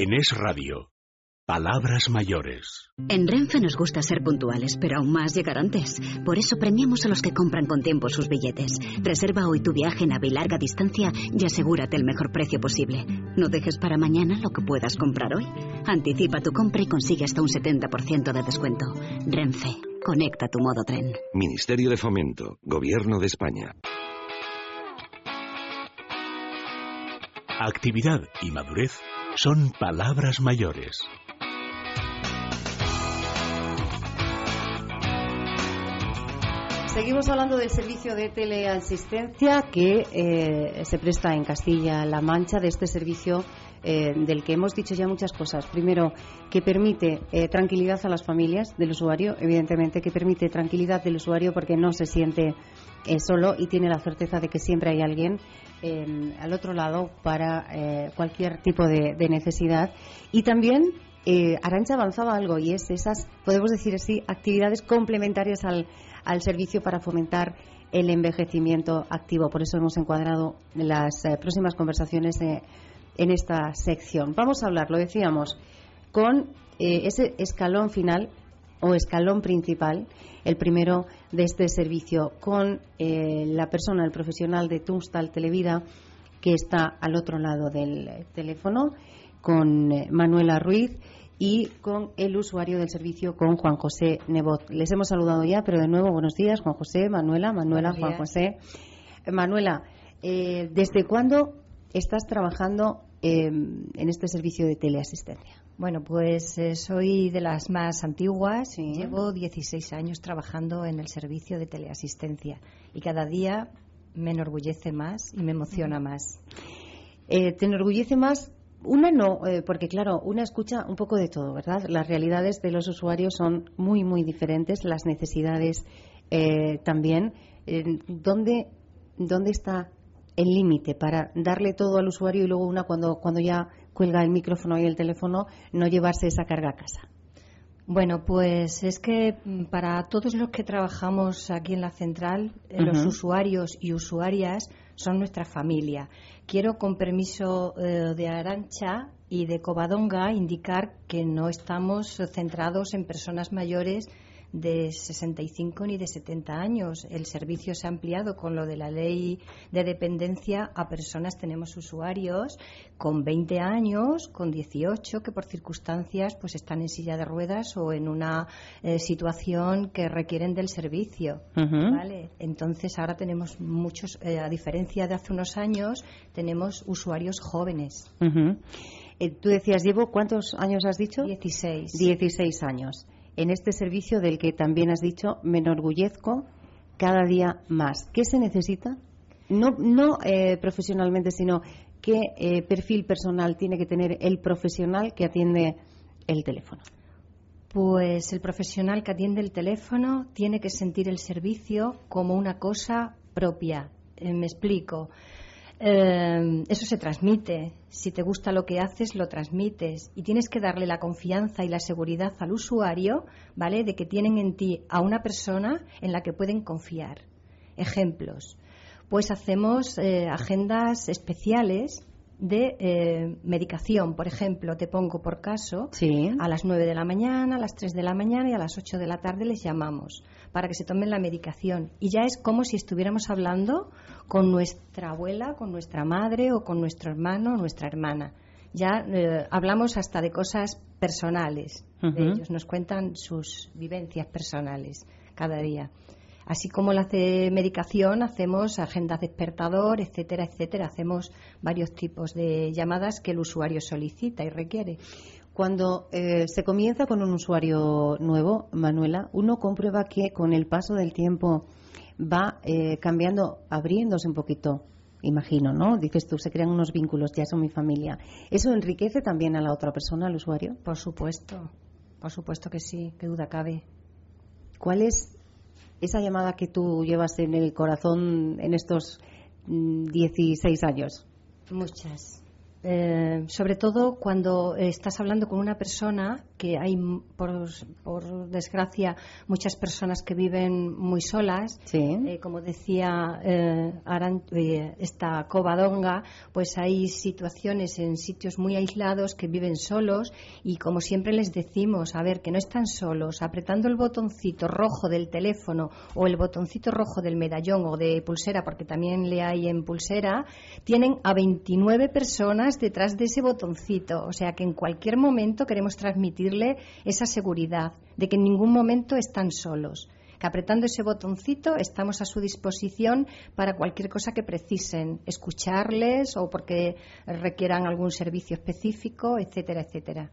En Es Radio, Palabras Mayores. En Renfe nos gusta ser puntuales, pero aún más llegar antes. Por eso premiamos a los que compran con tiempo sus billetes. Reserva hoy tu viaje en AVE y larga distancia y asegúrate el mejor precio posible. No dejes para mañana lo que puedas comprar hoy. Anticipa tu compra y consigue hasta un 70% de descuento. Renfe, conecta tu modo tren. Ministerio de Fomento, Gobierno de España. Actividad y madurez son palabras mayores. Seguimos hablando del servicio de teleasistencia que eh, se presta en Castilla-La Mancha, de este servicio eh, del que hemos dicho ya muchas cosas. Primero, que permite eh, tranquilidad a las familias del usuario, evidentemente, que permite tranquilidad del usuario porque no se siente eh, solo y tiene la certeza de que siempre hay alguien eh, al otro lado para eh, cualquier tipo de, necesidad. Y también Arancha avanzaba algo y es esas, podemos decir así, actividades complementarias al, al servicio para fomentar el envejecimiento activo. Por eso hemos encuadrado las próximas conversaciones en esta sección. Vamos a hablar, lo decíamos, con eh, ese escalón final o escalón principal, el primero de este servicio, con eh, la persona, el profesional de Tunstal Televida, que está al otro lado del teléfono, con eh, Manuela Ruiz y con el usuario del servicio, con Juan José Nebot. Les hemos saludado ya, pero de nuevo, buenos días, Juan José, Manuela, Manuela, Juan José. Manuela, eh, ¿desde cuándo estás trabajando en este servicio de teleasistencia? Bueno, pues eh, soy de las más antiguas. Llevo 16 años trabajando en el servicio de teleasistencia y cada día me enorgullece más y me emociona más. Eh, ¿Te enorgullece más? Una no, eh, porque claro, una escucha un poco de todo, ¿verdad? Las realidades de los usuarios son muy, muy diferentes, las necesidades también. ¿dónde, ¿Dónde está el límite para darle todo al usuario y luego una cuando, cuando ya cuelga el micrófono y el teléfono, no llevarse esa carga a casa? Bueno, pues es que mm, para todos los que trabajamos aquí en la central, eh, los usuarios y usuarias son nuestra familia. Quiero, con permiso eh, de Arancha y de Covadonga, indicar que no estamos centrados en personas mayores de 65 ni de 70 años. El servicio se ha ampliado con lo de la ley de dependencia a personas, tenemos usuarios con 20 años, con 18, que por circunstancias pues están en silla de ruedas o en una eh, situación que requieren del servicio. ¿vale? Entonces ahora tenemos muchos, eh, a diferencia de hace unos años, tenemos usuarios jóvenes. Eh, tú decías, llevo, ¿cuántos años has dicho? 16. 16 años en este servicio del que también has dicho, me enorgullezco cada día más. ¿Qué se necesita? No, no eh, profesionalmente, sino qué eh, perfil personal tiene que tener el profesional que atiende el teléfono. Pues el profesional que atiende el teléfono tiene que sentir el servicio como una cosa propia. Eh, me explico. Eh, eso se transmite. Si te gusta lo que haces, lo transmites. Y tienes que darle la confianza y la seguridad al usuario, ¿vale? De que tienen en ti a una persona en la que pueden confiar. Ejemplos. Pues hacemos eh, agendas especiales de eh, medicación. Por ejemplo, te pongo por caso, a las 9 de la mañana, a las 3 de la mañana y a las 8 de la tarde les llamamos para que se tomen la medicación. Y ya es como si estuviéramos hablando con nuestra abuela, con nuestra madre o con nuestro hermano o nuestra hermana. Ya eh, hablamos hasta de cosas personales. Ellos nos cuentan sus vivencias personales cada día. Así como la de medicación, hacemos agendas despertador, etcétera, etcétera. Hacemos varios tipos de llamadas que el usuario solicita y requiere. Cuando eh, se comienza con un usuario nuevo, Manuela, uno comprueba que con el paso del tiempo va eh, cambiando, abriéndose un poquito, imagino, ¿no? Dices tú, se crean unos vínculos, ya son mi familia. ¿Eso enriquece también a la otra persona, al usuario? Por supuesto, por supuesto que sí, qué duda cabe. ¿Cuál es esa llamada que tú llevas en el corazón en estos 16 mm, años? Muchas. Eh, sobre todo cuando estás hablando con una persona que hay, por, desgracia, muchas personas que viven muy solas. Eh, como decía eh, eh, esta Covadonga, pues hay situaciones en sitios muy aislados que viven solos y como siempre les decimos, a ver, que no están solos, apretando el botoncito rojo del teléfono o el botoncito rojo del medallón o de pulsera, porque también le hay en pulsera, tienen a 29 personas detrás de ese botoncito. O sea que en cualquier momento queremos transmitir esa seguridad de que en ningún momento están solos que apretando ese botoncito estamos a su disposición para cualquier cosa que precisen, escucharles o porque requieran algún servicio específico, etcétera, etcétera.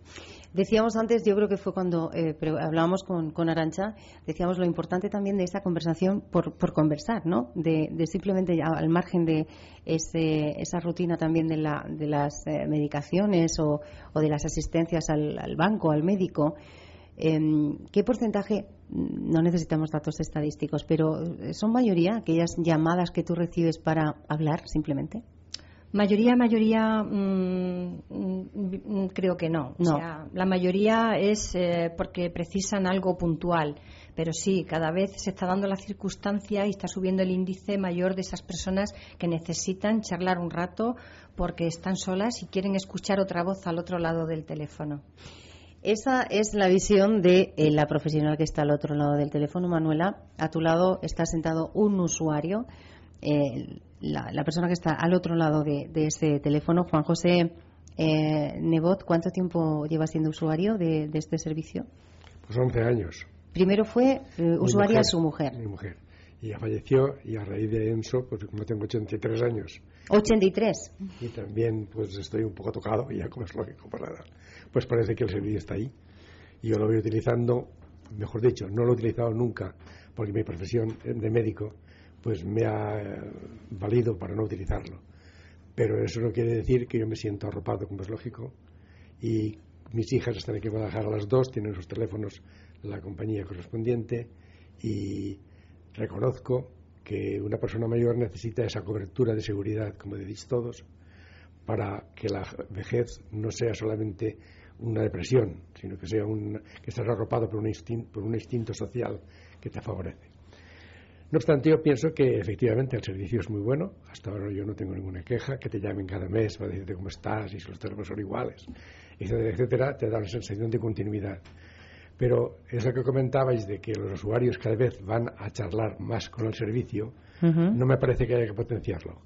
Decíamos antes, yo creo que fue cuando eh, hablábamos con, Arancha, decíamos lo importante también de esa conversación por, conversar, ¿no? De, simplemente al margen de esa rutina también de, las eh, medicaciones o, de las asistencias al banco, al médico. Em, ¿Qué porcentaje, no necesitamos datos estadísticos, pero eh, son mayoría aquellas llamadas que tú recibes para hablar simplemente? Mayoría, mayoría, mm, mm, creo que no. O sea, la mayoría es eh, porque precisan algo puntual. Pero sí, cada vez se está dando la circunstancia y está subiendo el índice mayor de esas personas que necesitan charlar un rato porque están solas y quieren escuchar otra voz al otro lado del teléfono. Esa es la visión de eh, la profesional que está al otro lado del teléfono, Manuela. A tu lado está sentado un usuario, eh, la, persona que está al otro lado de, ese teléfono, Juan José eh, Nebot. ¿Cuánto tiempo lleva siendo usuario de, este servicio? Pues 11 años. Primero fue usuaria su mujer. Mi mujer. Y ya falleció y a raíz de eso, pues como tengo 83 años. 83. Y también pues estoy un poco tocado, ya como es lógico por la edad pues parece que el servicio está ahí. Y yo lo voy utilizando, mejor dicho, no lo he utilizado nunca, porque mi profesión de médico pues me ha valido para no utilizarlo. Pero eso no quiere decir que yo me siento arropado, como es lógico, y mis hijas están aquí en Guadalajara a las dos, tienen sus teléfonos la compañía correspondiente, y reconozco que una persona mayor necesita esa cobertura de seguridad, como decís todos, para que la vejez no sea solamente una depresión, sino que sea un, que estés arropado por un, instinto, por un instinto social que te favorece. No obstante, yo pienso que efectivamente el servicio es muy bueno. Hasta ahora yo no tengo ninguna queja. Que te llamen cada mes para decirte cómo estás y si los teléfonos son iguales, etcétera, etcétera, te da una sensación de continuidad. Pero eso que comentabais de que los usuarios cada vez van a charlar más con el servicio, no me parece que haya que potenciarlo.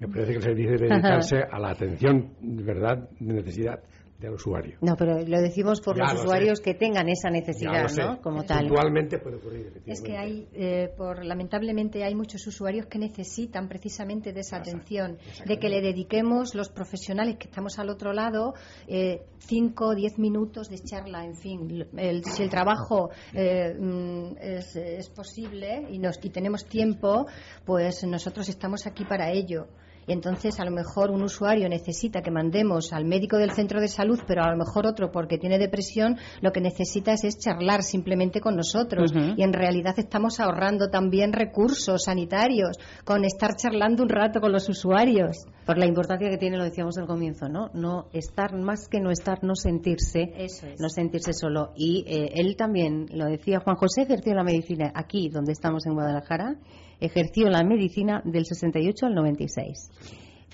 Me parece que el servicio debe dedicarse a la atención, de verdad, de necesidad del usuario. No, pero lo decimos por los usuarios que tengan esa necesidad, ¿no? Como tal. Puntualmente puede ocurrir. Es que hay, eh, por, lamentablemente, hay muchos usuarios que necesitan precisamente de esa atención, de que le dediquemos los profesionales que estamos al otro lado eh, cinco o diez minutos de charla, en fin. si el trabajo eh, mm, es, es, posible y, nos, y tenemos tiempo, pues nosotros estamos aquí para ello entonces a lo mejor un usuario necesita que mandemos al médico del centro de salud, pero a lo mejor otro porque tiene depresión, lo que necesita es, charlar simplemente con nosotros. Y en realidad estamos ahorrando también recursos sanitarios con estar charlando un rato con los usuarios. Por la importancia que tiene, lo decíamos al comienzo, ¿no? No estar, más que no estar, no sentirse, no sentirse solo. Y eh, él también, lo decía Juan José, ejerció la medicina aquí, donde estamos en Guadalajara, ejerció la medicina del 68 al 96.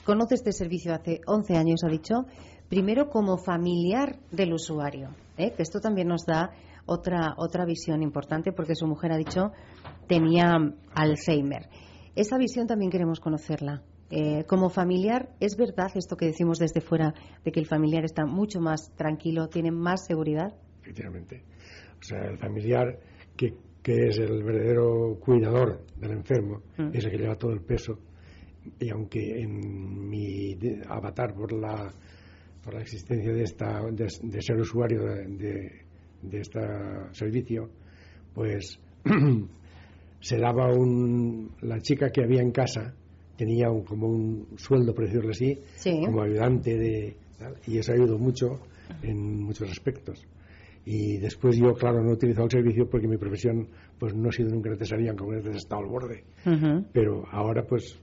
Conoce este servicio hace 11 años, ha dicho, primero como familiar del usuario, ¿eh? que esto también nos da otra, otra visión importante porque su mujer ha dicho tenía Alzheimer. Esa visión también queremos conocerla. Eh, como familiar, ¿es verdad esto que decimos desde fuera de que el familiar está mucho más tranquilo, tiene más seguridad? Efectivamente. O sea, el familiar que que es el verdadero cuidador del enfermo, mm. es el que lleva todo el peso. Y aunque en mi avatar por la, por la existencia de, esta, de, ser usuario de, de, este servicio, pues se daba un. La chica que había en casa tenía un, como un sueldo, por decirlo así, como ayudante de. Y eso ayudó mucho en muchos aspectos y después yo, claro, no he utilizado el servicio porque mi profesión pues no ha sido nunca necesaria, aunque a veces he estado al borde. Pero ahora pues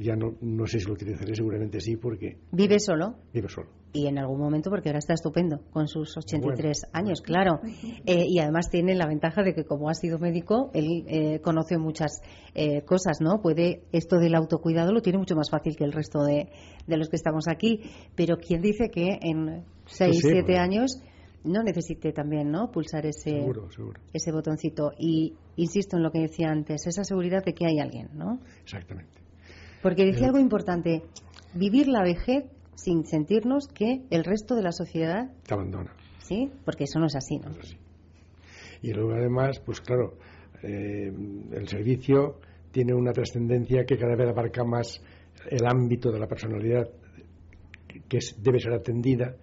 ya no, no sé si lo utilizaré, seguramente sí, porque... ¿Vive solo? Vive solo. Y en algún momento, porque ahora está estupendo, con sus 83 años, claro. Eh, y además tiene la ventaja de que como ha sido médico, él eh, conoce muchas eh, cosas, ¿no? Puede, esto del autocuidado lo tiene mucho más fácil que el resto de, de los que estamos aquí. Pero ¿quién dice que en 6, 7 años no necesite también no pulsar ese ese botoncito. Y insisto en lo que decía antes esa seguridad de que hay alguien no exactamente. Porque decía algo importante vivir la vejez sin sentirnos que el resto de la sociedad te abandona. Sí porque eso no es así no, y luego además pues claro eh, el servicio tiene una trascendencia que cada vez abarca más el ámbito de la personalidad que debe ser atendida.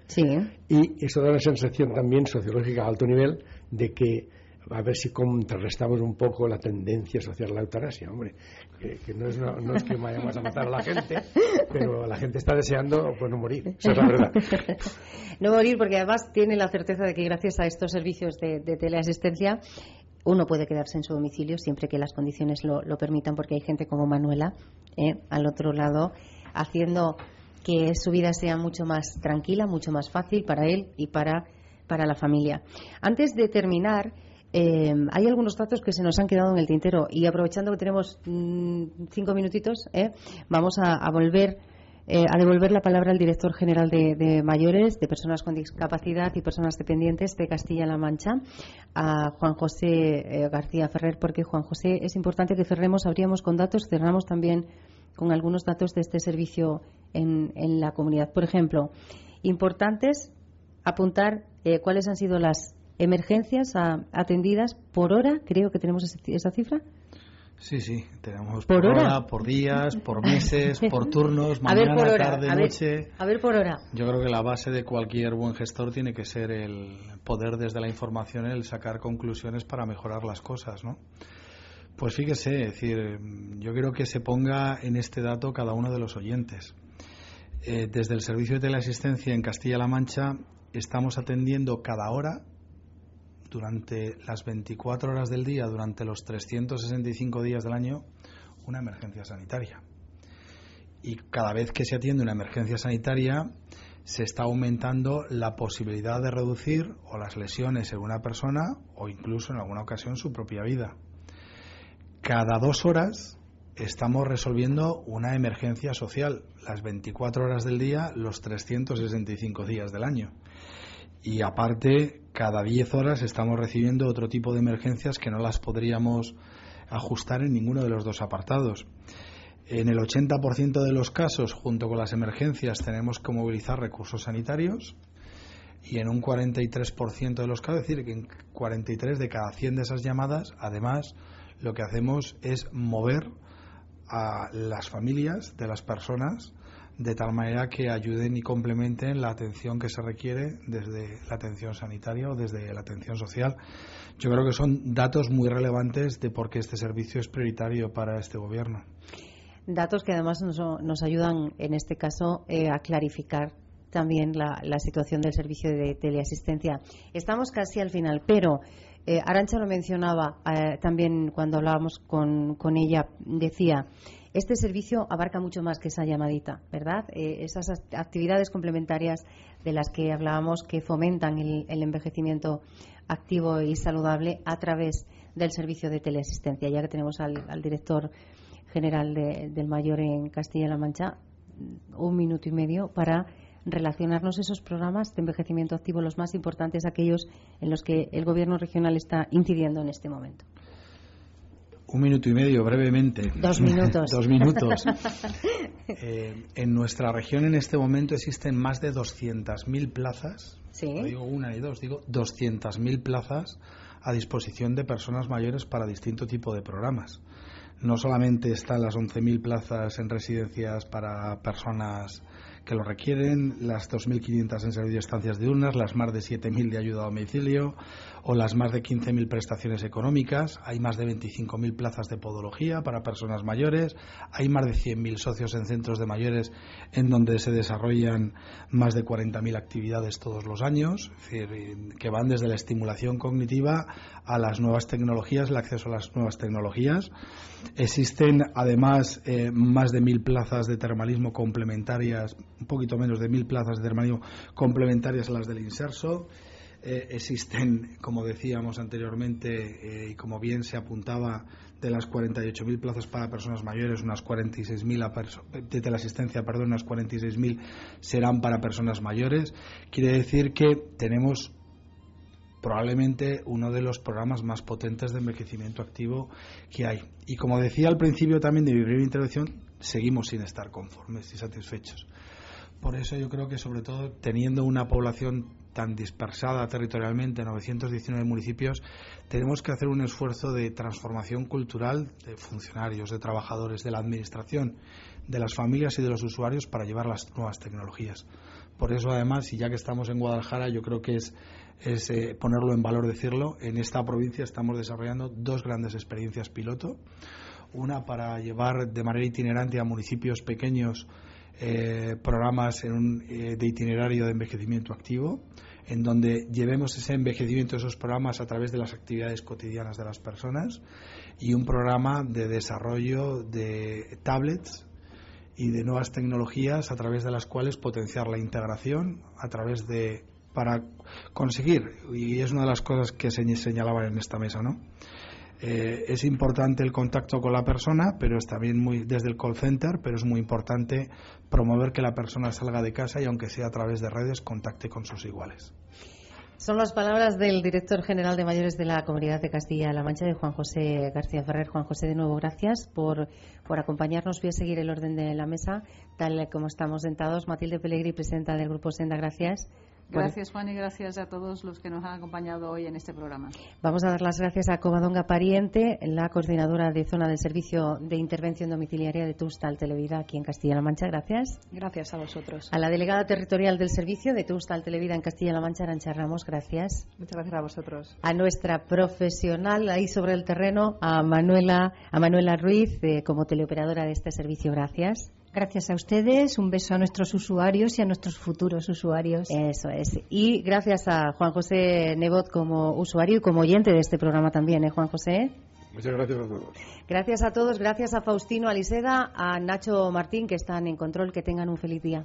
Y eso da una sensación también sociológica a alto nivel de que a ver si contrarrestamos un poco la tendencia social a la eutanasia, hombre, que, no, es no, es que vayamos a matar a la gente, pero la gente está deseando pues no morir, esa es la verdad. no morir porque además tiene la certeza de que gracias a estos servicios de, teleasistencia uno puede quedarse en su domicilio siempre que las condiciones lo, permitan, porque hay gente como Manuela ¿eh? al otro lado haciendo que su vida sea mucho más tranquila, mucho más fácil para él y para, para la familia. Antes de terminar, eh, hay algunos datos que se nos han quedado en el tintero y aprovechando que tenemos mm, cinco minutitos, eh, vamos a, volver eh, a devolver la palabra al director general de, mayores, de personas con discapacidad y personas dependientes de Castilla-La Mancha, a Juan José eh, García Ferrer, porque Juan José es importante que cerremos, abríamos con datos, cerramos también con algunos datos de este servicio en, la comunidad. Por ejemplo, importantes apuntar eh, cuáles han sido las emergencias atendidas por hora, creo que tenemos esa cifra. Sí, sí, tenemos por, hora? por días, por meses, por turnos, mañana, tarde, noche. a ver por hora. Yo creo que la base de cualquier buen gestor tiene que ser el poder desde la información, el sacar conclusiones para mejorar las cosas, ¿no? Pues fíjese, es decir, yo quiero que se ponga en este dato cada uno de los oyentes. Eh, desde el servicio de teleasistencia en Castilla-La Mancha estamos atendiendo cada hora durante las 24 horas del día, durante los 365 días del año, una emergencia sanitaria. Y cada vez que se atiende una emergencia sanitaria, se está aumentando la posibilidad de reducir o las lesiones en una persona o incluso en alguna ocasión su propia vida. Cada dos horas estamos resolviendo una emergencia social, las 24 horas del día, los 365 días del año. Y aparte, cada 10 horas estamos recibiendo otro tipo de emergencias que no las podríamos ajustar en ninguno de los dos apartados. En el 80% de los casos, junto con las emergencias, tenemos que movilizar recursos sanitarios y en un 43% de los casos, es decir, que en 43 de cada 100 de esas llamadas, además, lo que hacemos es mover a las familias de las personas de tal manera que ayuden y complementen la atención que se requiere desde la atención sanitaria o desde la atención social. Yo creo que son datos muy relevantes de por qué este servicio es prioritario para este gobierno. Datos que además nos, ayudan, en este caso, eh, a clarificar también la, situación del servicio de teleasistencia. Estamos casi al final, pero eh, Arancha lo mencionaba eh, también cuando hablábamos con, con ella, decía este servicio abarca mucho más que esa llamadita, ¿verdad? Eh, esas actividades complementarias de las que hablábamos que fomentan el, envejecimiento activo y saludable a través del servicio de teleasistencia. Ya que tenemos al, director general del Mayor en Castilla-La Mancha, un minuto y medio para relacionarnos esos programas de envejecimiento activo, los más importantes, aquellos en los que el Gobierno regional está incidiendo en este momento. Un minuto y medio, brevemente. Dos minutos. Dos minutos. Eh, en nuestra región en este momento existen más de 200.000 plazas. Sí. No digo una y dos, digo 200.000 plazas a disposición de personas mayores para distinto tipo de programas. No solamente están las 11.000 plazas en residencias para personas que lo requieren, las 2.500 en servicio de estancias diurnas, las más de 7.000 de ayuda a domicilio o las más de 15.000 prestaciones económicas. Hay más de 25.000 plazas de podología para personas mayores. Hay más de 100.000 socios en centros de mayores en donde se desarrollan más de 40.000 actividades todos los años, que van desde la estimulación cognitiva a las nuevas tecnologías, el acceso a las nuevas tecnologías. Existen además eh, más de 1.000 plazas de termalismo complementarias un poquito menos de mil plazas de termanismo complementarias a las del inserso. Eh, existen, como decíamos anteriormente, eh, y como bien se apuntaba, de las 48.000 plazas para personas mayores, unas 46.000 de teleasistencia, perdón, unas 46.000 serán para personas mayores. Quiere decir que tenemos probablemente uno de los programas más potentes de envejecimiento activo que hay. Y como decía al principio también de mi primera intervención, seguimos sin estar conformes y satisfechos. Por eso yo creo que sobre todo teniendo una población tan dispersada territorialmente, 919 municipios, tenemos que hacer un esfuerzo de transformación cultural de funcionarios, de trabajadores, de la administración, de las familias y de los usuarios para llevar las nuevas tecnologías. Por eso, además, y ya que estamos en Guadalajara, yo creo que es, es eh, ponerlo en valor decirlo, en esta provincia estamos desarrollando dos grandes experiencias piloto. Una para llevar de manera itinerante a municipios pequeños eh, programas eh, de itinerario de envejecimiento activo, en donde llevemos ese envejecimiento, esos programas a través de las actividades cotidianas de las personas y un programa de desarrollo de tablets y de nuevas tecnologías a través de las cuales potenciar la integración a través de para conseguir y es una de las cosas que se señalaban en esta mesa, ¿no? Eh, es importante el contacto con la persona, pero es también muy desde el call center, pero es muy importante promover que la persona salga de casa y aunque sea a través de redes contacte con sus iguales. Son las palabras del director general de mayores de la Comunidad de Castilla-La Mancha, de Juan José García Ferrer. Juan José, de nuevo, gracias por, acompañarnos. Voy a seguir el orden de la mesa, tal como estamos sentados. Matilde Pellegri, presidenta del Grupo Senda, gracias. Gracias, Juan, y gracias a todos los que nos han acompañado hoy en este programa. Vamos a dar las gracias a Covadonga Pariente, la coordinadora de zona del Servicio de Intervención Domiciliaria de Tustal Televida aquí en Castilla-La Mancha. Gracias. Gracias a vosotros. A la delegada territorial del Servicio de Tustal Televida en Castilla-La Mancha, Arancha Ramos. Gracias. Muchas gracias a vosotros. A nuestra profesional ahí sobre el terreno, a Manuela, a Manuela Ruiz, eh, como teleoperadora de este servicio. Gracias. Gracias a ustedes, un beso a nuestros usuarios y a nuestros futuros usuarios. Eso es. Y gracias a Juan José Nebot como usuario y como oyente de este programa también, ¿eh, Juan José? Muchas gracias a todos. Gracias a todos, gracias a Faustino Aliseda, a Nacho Martín, que están en control, que tengan un feliz día.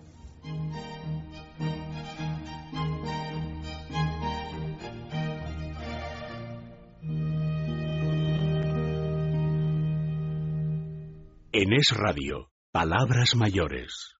En Es Radio. Palabras mayores.